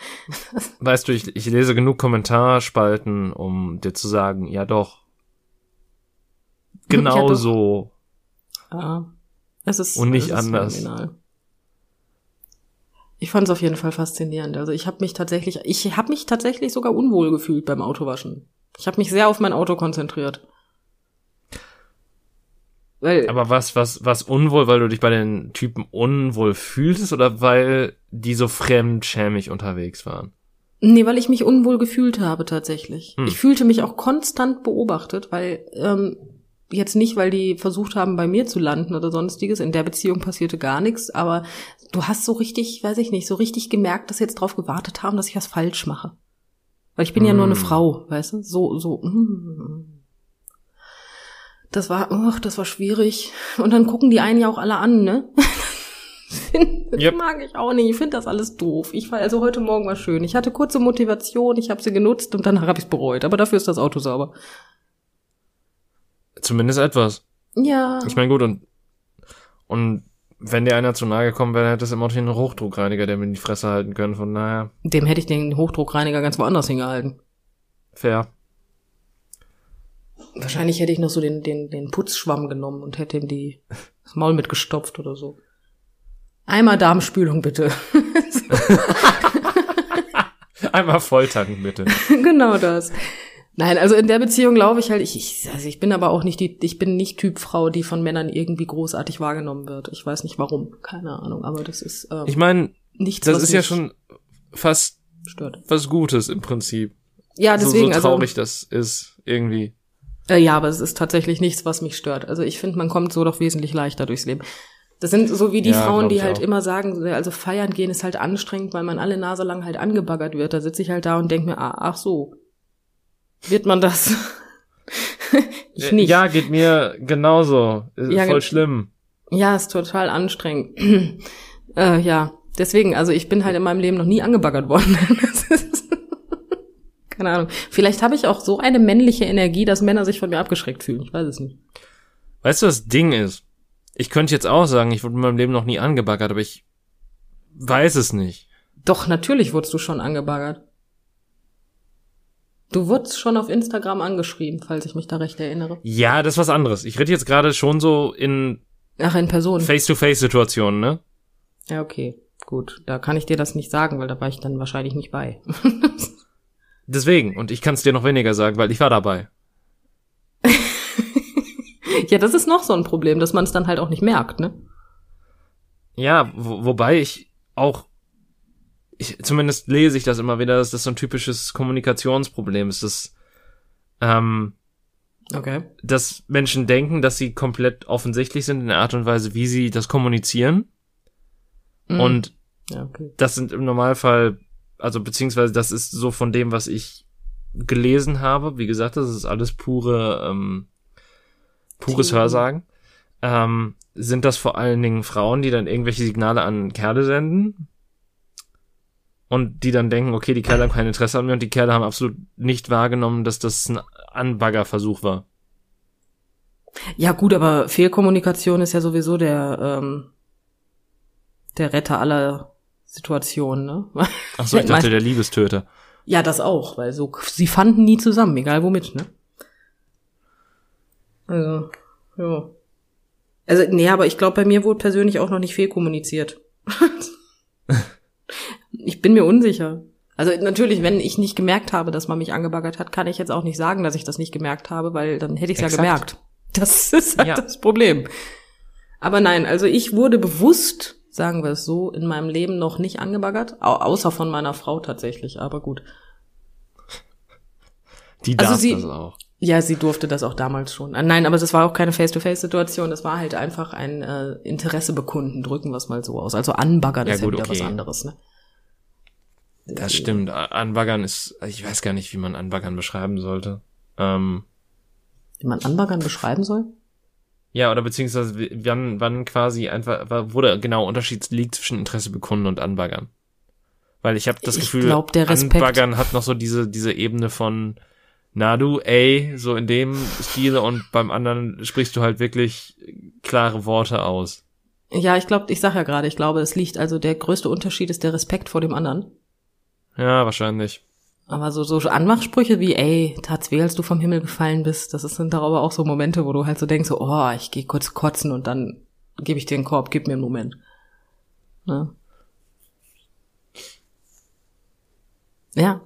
Weißt du, ich, ich lese genug Kommentarspalten, um dir zu sagen, ja doch. Genau
Ja, doch.
so.
Ja, es ist
Und nicht
es ist
anders.
phänomenal. Ich fand es auf jeden Fall faszinierend. Also ich habe mich tatsächlich, ich habe mich tatsächlich sogar unwohl gefühlt beim Autowaschen. Ich habe mich sehr auf mein Auto konzentriert. Weil
Aber was, was, was unwohl, weil du dich bei den Typen unwohl fühltest oder weil die so fremdschämig unterwegs waren?
Nee, weil ich mich unwohl gefühlt habe tatsächlich.
Hm.
Ich fühlte mich auch konstant beobachtet, weil ähm, jetzt nicht, weil die versucht haben, bei mir zu landen oder sonstiges. In der Beziehung passierte gar nichts, aber du hast so richtig, weiß ich nicht, so richtig gemerkt, dass sie jetzt drauf gewartet haben, dass ich was falsch mache. Weil ich bin ja nur eine
Hm.
Frau, weißt du? So, so. mm. Das war, ach, das war schwierig. Und dann gucken die einen ja auch alle an, ne? das
Yep.
mag ich auch nicht. Ich finde das alles doof. Ich war also heute Morgen war schön. Ich hatte kurze Motivation, ich habe sie genutzt und danach habe ich es bereut. Aber dafür ist das Auto sauber.
Zumindest etwas.
Ja.
Ich meine, gut, und, und wenn dir einer zu nahe gekommen wäre, hätte es immer noch einen Hochdruckreiniger, der mir in die Fresse halten können. Von daher,
Dem hätte ich den Hochdruckreiniger ganz woanders hingehalten.
fair.
Wahrscheinlich hätte ich noch so den, den, den Putzschwamm genommen und hätte ihm die, das Maul mitgestopft oder so. Einmal Darmspülung bitte.
Einmal volltanken, bitte.
genau das. Nein, also in der Beziehung glaube ich halt, ich, ich, also ich bin aber auch nicht die, ich bin nicht Typ Frau, die von Männern irgendwie großartig wahrgenommen wird. Ich weiß nicht warum, keine Ahnung, aber das ist ähm,
Ich meine,
nichts,
das ist ja schon fast
stört.
was Gutes im Prinzip.
Ja,
So,
deswegen,
so traurig
also
das ist, irgendwie.
Äh, ja, aber es ist tatsächlich nichts, was mich stört. Also ich finde, man kommt so doch wesentlich leichter durchs Leben. Das sind so wie die
Ja,
Frauen, die halt
auch.
immer sagen, also feiern gehen ist halt anstrengend, weil man alle Nase lang halt angebaggert wird. Da sitze ich halt da und denke mir, ah, ach so, wird man das? ich nicht.
Ja, geht mir genauso. Ist
Ja,
voll schlimm.
Ja, ist total anstrengend. äh, ja, deswegen, also ich bin halt in meinem Leben noch nie angebaggert worden. Ist- Keine Ahnung. Vielleicht habe ich auch so eine männliche Energie, dass Männer sich von mir abgeschreckt fühlen. Ich weiß es nicht.
Weißt du, was das Ding ist? Ich könnte jetzt auch sagen, ich wurde in meinem Leben noch nie angebaggert, aber ich weiß es nicht.
Doch, natürlich wurdest du schon angebaggert. Du wurdest schon auf Instagram angeschrieben, falls ich mich da recht erinnere.
Ja, das ist was anderes. Ich rede jetzt gerade schon so in
Ach, in Person.
Face-to-Face-Situationen, ne?
Ja, okay. Gut. Da kann ich dir das nicht sagen, weil da war ich dann wahrscheinlich nicht bei.
Deswegen. Und ich kann es dir noch weniger sagen, weil ich war dabei.
ja, das ist noch so ein Problem, dass man es dann halt auch nicht merkt, ne?
Ja, wo, wobei ich auch, ich, zumindest lese ich das immer wieder, dass das so ein typisches Kommunikationsproblem ist, dass, ähm,
Okay.
dass Menschen denken, dass sie komplett offensichtlich sind in der Art und Weise, wie sie das kommunizieren.
Mhm.
Und
ja, okay.
das sind im Normalfall, also beziehungsweise das ist so von dem, was ich gelesen habe. Wie gesagt, das ist alles pure, ähm, pures
Theorie.
Hörsagen. Ähm, sind das vor allen Dingen Frauen, die dann irgendwelche Signale an Kerle senden und die dann denken, okay, die Kerle haben kein Interesse an mir und die Kerle haben absolut nicht wahrgenommen, dass das ein Anbaggerversuch war.
Ja, gut, aber Fehlkommunikation ist ja sowieso der, ähm, der Retter aller Situationen, ne?
Ach so, ich dachte, der Liebestöter.
Ja, das auch, weil so, sie fanden nie zusammen, egal womit, ne? Also, ja. Also, nee, aber ich glaube, bei mir wurde persönlich auch noch nicht fehlkommuniziert. ich bin mir unsicher. Also natürlich, wenn ich nicht gemerkt habe, dass man mich angebaggert hat, kann ich jetzt auch nicht sagen, dass ich das nicht gemerkt habe, weil dann hätte ich es ja gemerkt. Das ist halt
Ja.
das Problem. Aber nein, also ich wurde bewusst, sagen wir es so, in meinem Leben noch nicht angebaggert, au außer von meiner Frau tatsächlich, aber gut.
Die
Also
darf
sie-
das auch.
Ja, sie durfte das auch damals schon. Ah, Nein, aber das war auch keine Face-to-Face-Situation. Das war halt einfach ein äh, Interesse bekunden, drücken wir es mal so aus. Also anbaggern
Ja,
ist
gut,
ja wieder
okay.
was anderes. Ne?
Das stimmt. Anbaggern ist, ich weiß gar nicht, wie man Anbaggern beschreiben sollte. Ähm,
Wie man anbaggern beschreiben soll?
ja, oder beziehungsweise wann, wann quasi einfach, wo der genau Unterschied liegt zwischen Interesse bekunden und Anbaggern. Weil ich habe das
Ich
Gefühl,
glaub, der Respekt-
Anbaggern hat noch so diese, diese Ebene von Nadu, ey, so in dem Stil und beim anderen sprichst du halt wirklich klare Worte aus.
Ja, ich glaube, ich sag ja gerade, ich glaube, es liegt also der größte Unterschied ist der Respekt vor dem anderen.
Ja, wahrscheinlich.
Aber so, so Anmachsprüche wie, ey, tat's weh, als du vom Himmel gefallen bist, das sind doch aber auch so Momente, wo du halt so denkst, so, oh, ich gehe kurz kotzen und dann gebe ich dir einen Korb, gib mir einen Moment. Ne? Ja.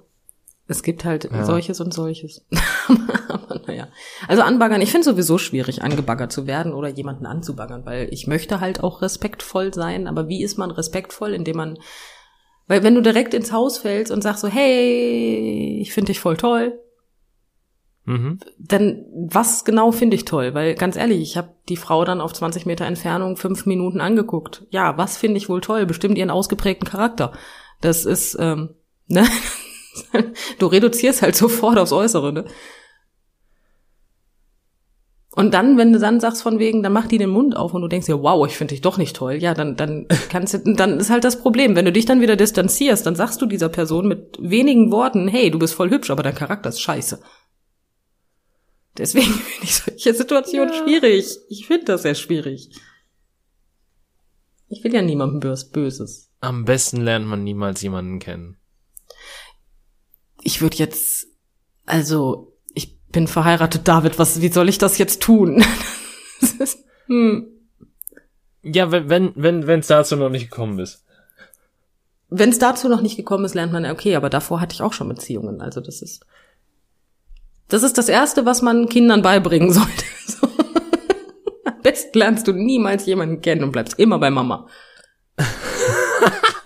Es gibt halt
Ja.
solches und solches. aber naja. Also anbaggern, ich finde sowieso schwierig, angebaggert zu werden oder jemanden anzubaggern, weil ich möchte halt auch respektvoll sein, aber wie ist man respektvoll, indem man weil wenn du direkt ins Haus fällst und sagst so, hey, ich finde dich voll toll,
Mhm.
dann was genau finde ich toll? Weil ganz ehrlich, ich habe die Frau dann auf 20 Meter Entfernung fünf Minuten angeguckt. Ja, was finde ich wohl toll? Bestimmt ihren ausgeprägten Charakter. Das ist, ähm, ne? du reduzierst halt sofort aufs Äußere, ne? Und dann, wenn du dann sagst von wegen, dann mach die den Mund auf und du denkst dir, wow, ich finde dich doch nicht toll, ja, dann, dann kannst du, dann ist halt das Problem. Wenn du dich dann wieder distanzierst, dann sagst du dieser Person mit wenigen Worten, hey, du bist voll hübsch, aber dein Charakter ist scheiße. Deswegen finde ich solche Situationen
Ja.
schwierig. Ich finde das sehr schwierig. Ich will ja niemandem bös Böses.
Am besten lernt man niemals jemanden kennen.
Ich würde jetzt, also, bin verheiratet, David, was, wie soll ich das jetzt tun? Das ist, hm.
Ja, wenn, wenn, wenn, wenn's dazu noch nicht gekommen ist.
Wenn es dazu noch nicht gekommen ist, lernt man, okay, aber davor hatte ich auch schon Beziehungen. Also das ist, das ist das Erste, was man Kindern beibringen sollte. So. Am besten lernst du niemals jemanden kennen und bleibst immer bei Mama.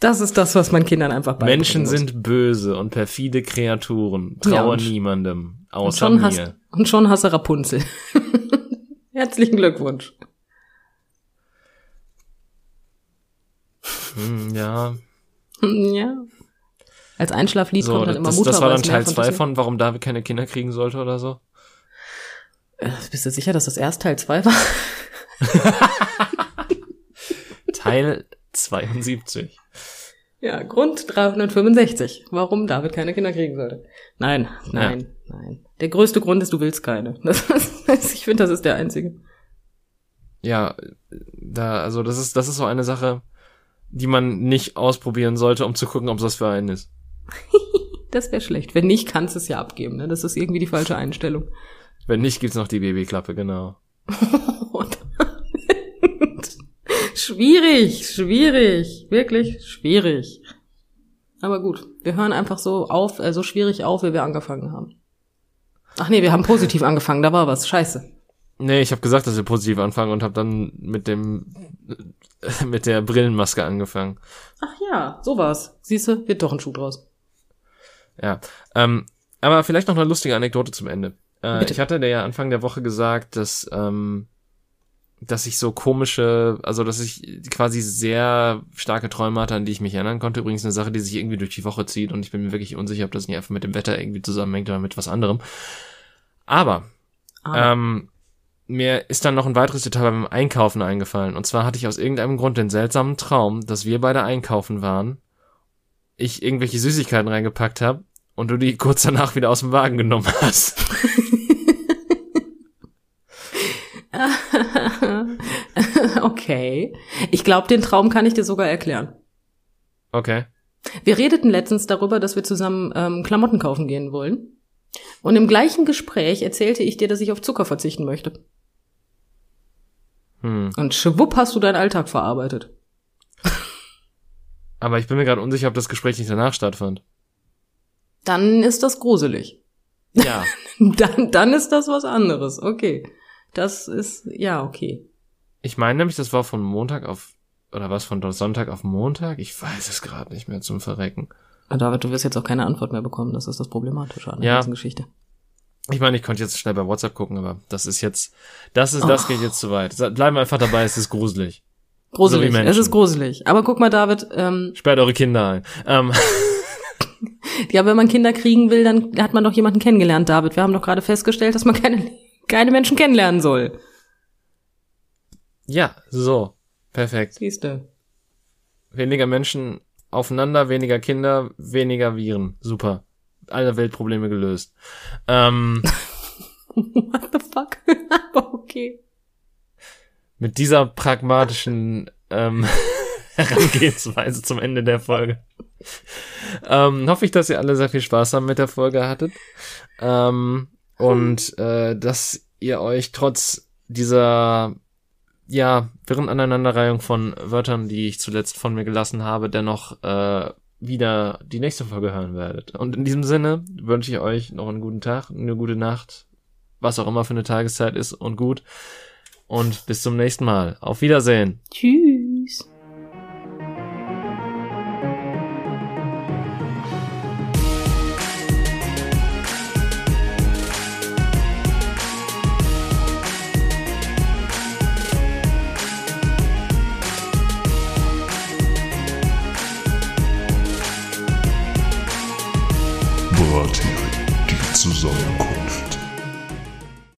Das ist das, was man Kindern einfach beibringen
Menschen sind böse und perfide Kreaturen.
Ja,
Traue
und-
niemandem.
und
Außer
schon,
mir.
hast, und schon hast du Rapunzel. Herzlichen Glückwunsch.
Hm, ja.
Hm, Ja. Als Einschlaflied
So,
kommt dann immer
das,
Mutter.
das war dann Teil
von
zwei
Disney.
von, warum David keine Kinder kriegen sollte oder so.
Äh, Bist du sicher, dass das erst Teil zwei war?
Teil 72.
Ja, Grund 365. Warum David keine Kinder kriegen sollte. Nein, nein, nein. Der größte Grund ist, du willst keine. Das ist, ich finde, das ist der einzige.
Ja, da, also das ist, das ist so eine Sache, die man nicht ausprobieren sollte, um zu gucken, ob das für einen ist.
Das wäre schlecht. Wenn nicht, kannst du es ja abgeben. Ne? Das ist irgendwie die falsche Einstellung.
Wenn nicht, gibt's noch die Babyklappe, genau.
Und schwierig, schwierig, wirklich schwierig. Aber gut, wir hören einfach so auf, äh, so schwierig auf, wie wir angefangen haben. Ach nee, wir haben positiv angefangen, da war was. Scheiße.
Nee, ich habe gesagt, dass wir positiv anfangen und habe dann mit dem mit der Brillenmaske angefangen.
Ach ja, so war's. Siehste, wird doch ein Schuh draus.
Ja, ähm, aber vielleicht noch eine lustige Anekdote zum Ende. Äh, ich hatte dir ja Anfang der Woche gesagt, dass ähm, dass ich so komische, also dass ich quasi sehr starke Träume hatte, an die ich mich erinnern konnte. Übrigens eine Sache, die sich irgendwie durch die Woche zieht und ich bin mir wirklich unsicher, ob das nicht einfach mit dem Wetter irgendwie zusammenhängt oder mit was anderem. Aber
Ah,
ähm, mir ist dann noch ein weiteres Detail beim Einkaufen eingefallen. Und zwar hatte ich aus irgendeinem Grund den seltsamen Traum, dass wir beide einkaufen waren, ich irgendwelche Süßigkeiten reingepackt habe und du die kurz danach wieder aus dem Wagen genommen hast.
okay. Ich glaube, den Traum kann ich dir sogar erklären.
Okay.
Wir redeten letztens darüber, dass wir zusammen ähm, Klamotten kaufen gehen wollen. Und im gleichen Gespräch erzählte ich dir, dass ich auf Zucker verzichten möchte.
Hm.
Und schwupp hast du deinen Alltag verarbeitet.
Aber ich bin mir gerade unsicher, ob das Gespräch nicht danach stattfand.
Dann ist das gruselig.
Ja.
Dann, dann ist das was anderes. Okay. Das ist, ja, okay.
Ich meine nämlich, das war von Montag auf, oder was, von Sonntag auf Montag? Ich weiß es gerade nicht mehr zum Verrecken.
David, du wirst jetzt auch keine Antwort mehr bekommen. Das ist das Problematische an der
Ja.
ganzen Geschichte.
Ich meine, ich konnte jetzt schnell bei WhatsApp gucken, aber das ist jetzt, das ist, das geht jetzt zu weit. Bleiben wir einfach dabei, es ist gruselig.
Gruselig.
So
es ist gruselig. Aber guck mal, David, ähm,
Sperrt eure Kinder ein. Ähm,
ja, wenn man Kinder kriegen will, dann hat man doch jemanden kennengelernt, David. Wir haben doch gerade festgestellt, dass man keine, keine Menschen kennenlernen soll.
ja, so. Perfekt.
Siehste.
Weniger Menschen aufeinander, weniger Kinder, weniger Viren. Super. alle Weltprobleme gelöst. Ähm,
What the fuck? Aber okay.
mit dieser pragmatischen ähm, Herangehensweise zum Ende der Folge. Ähm, hoffe ich, dass ihr alle sehr viel Spaß haben mit der Folge hattet. Ähm, und äh, dass ihr euch trotz dieser ja, wirren Aneinanderreihung von Wörtern, die ich zuletzt von mir gelassen habe, dennoch äh, wieder die nächste Folge hören werdet. Und in diesem Sinne wünsche ich euch noch einen guten Tag, eine gute Nacht, was auch immer für eine Tageszeit ist und gut. Und bis zum nächsten Mal. Auf Wiedersehen.
Tschüss.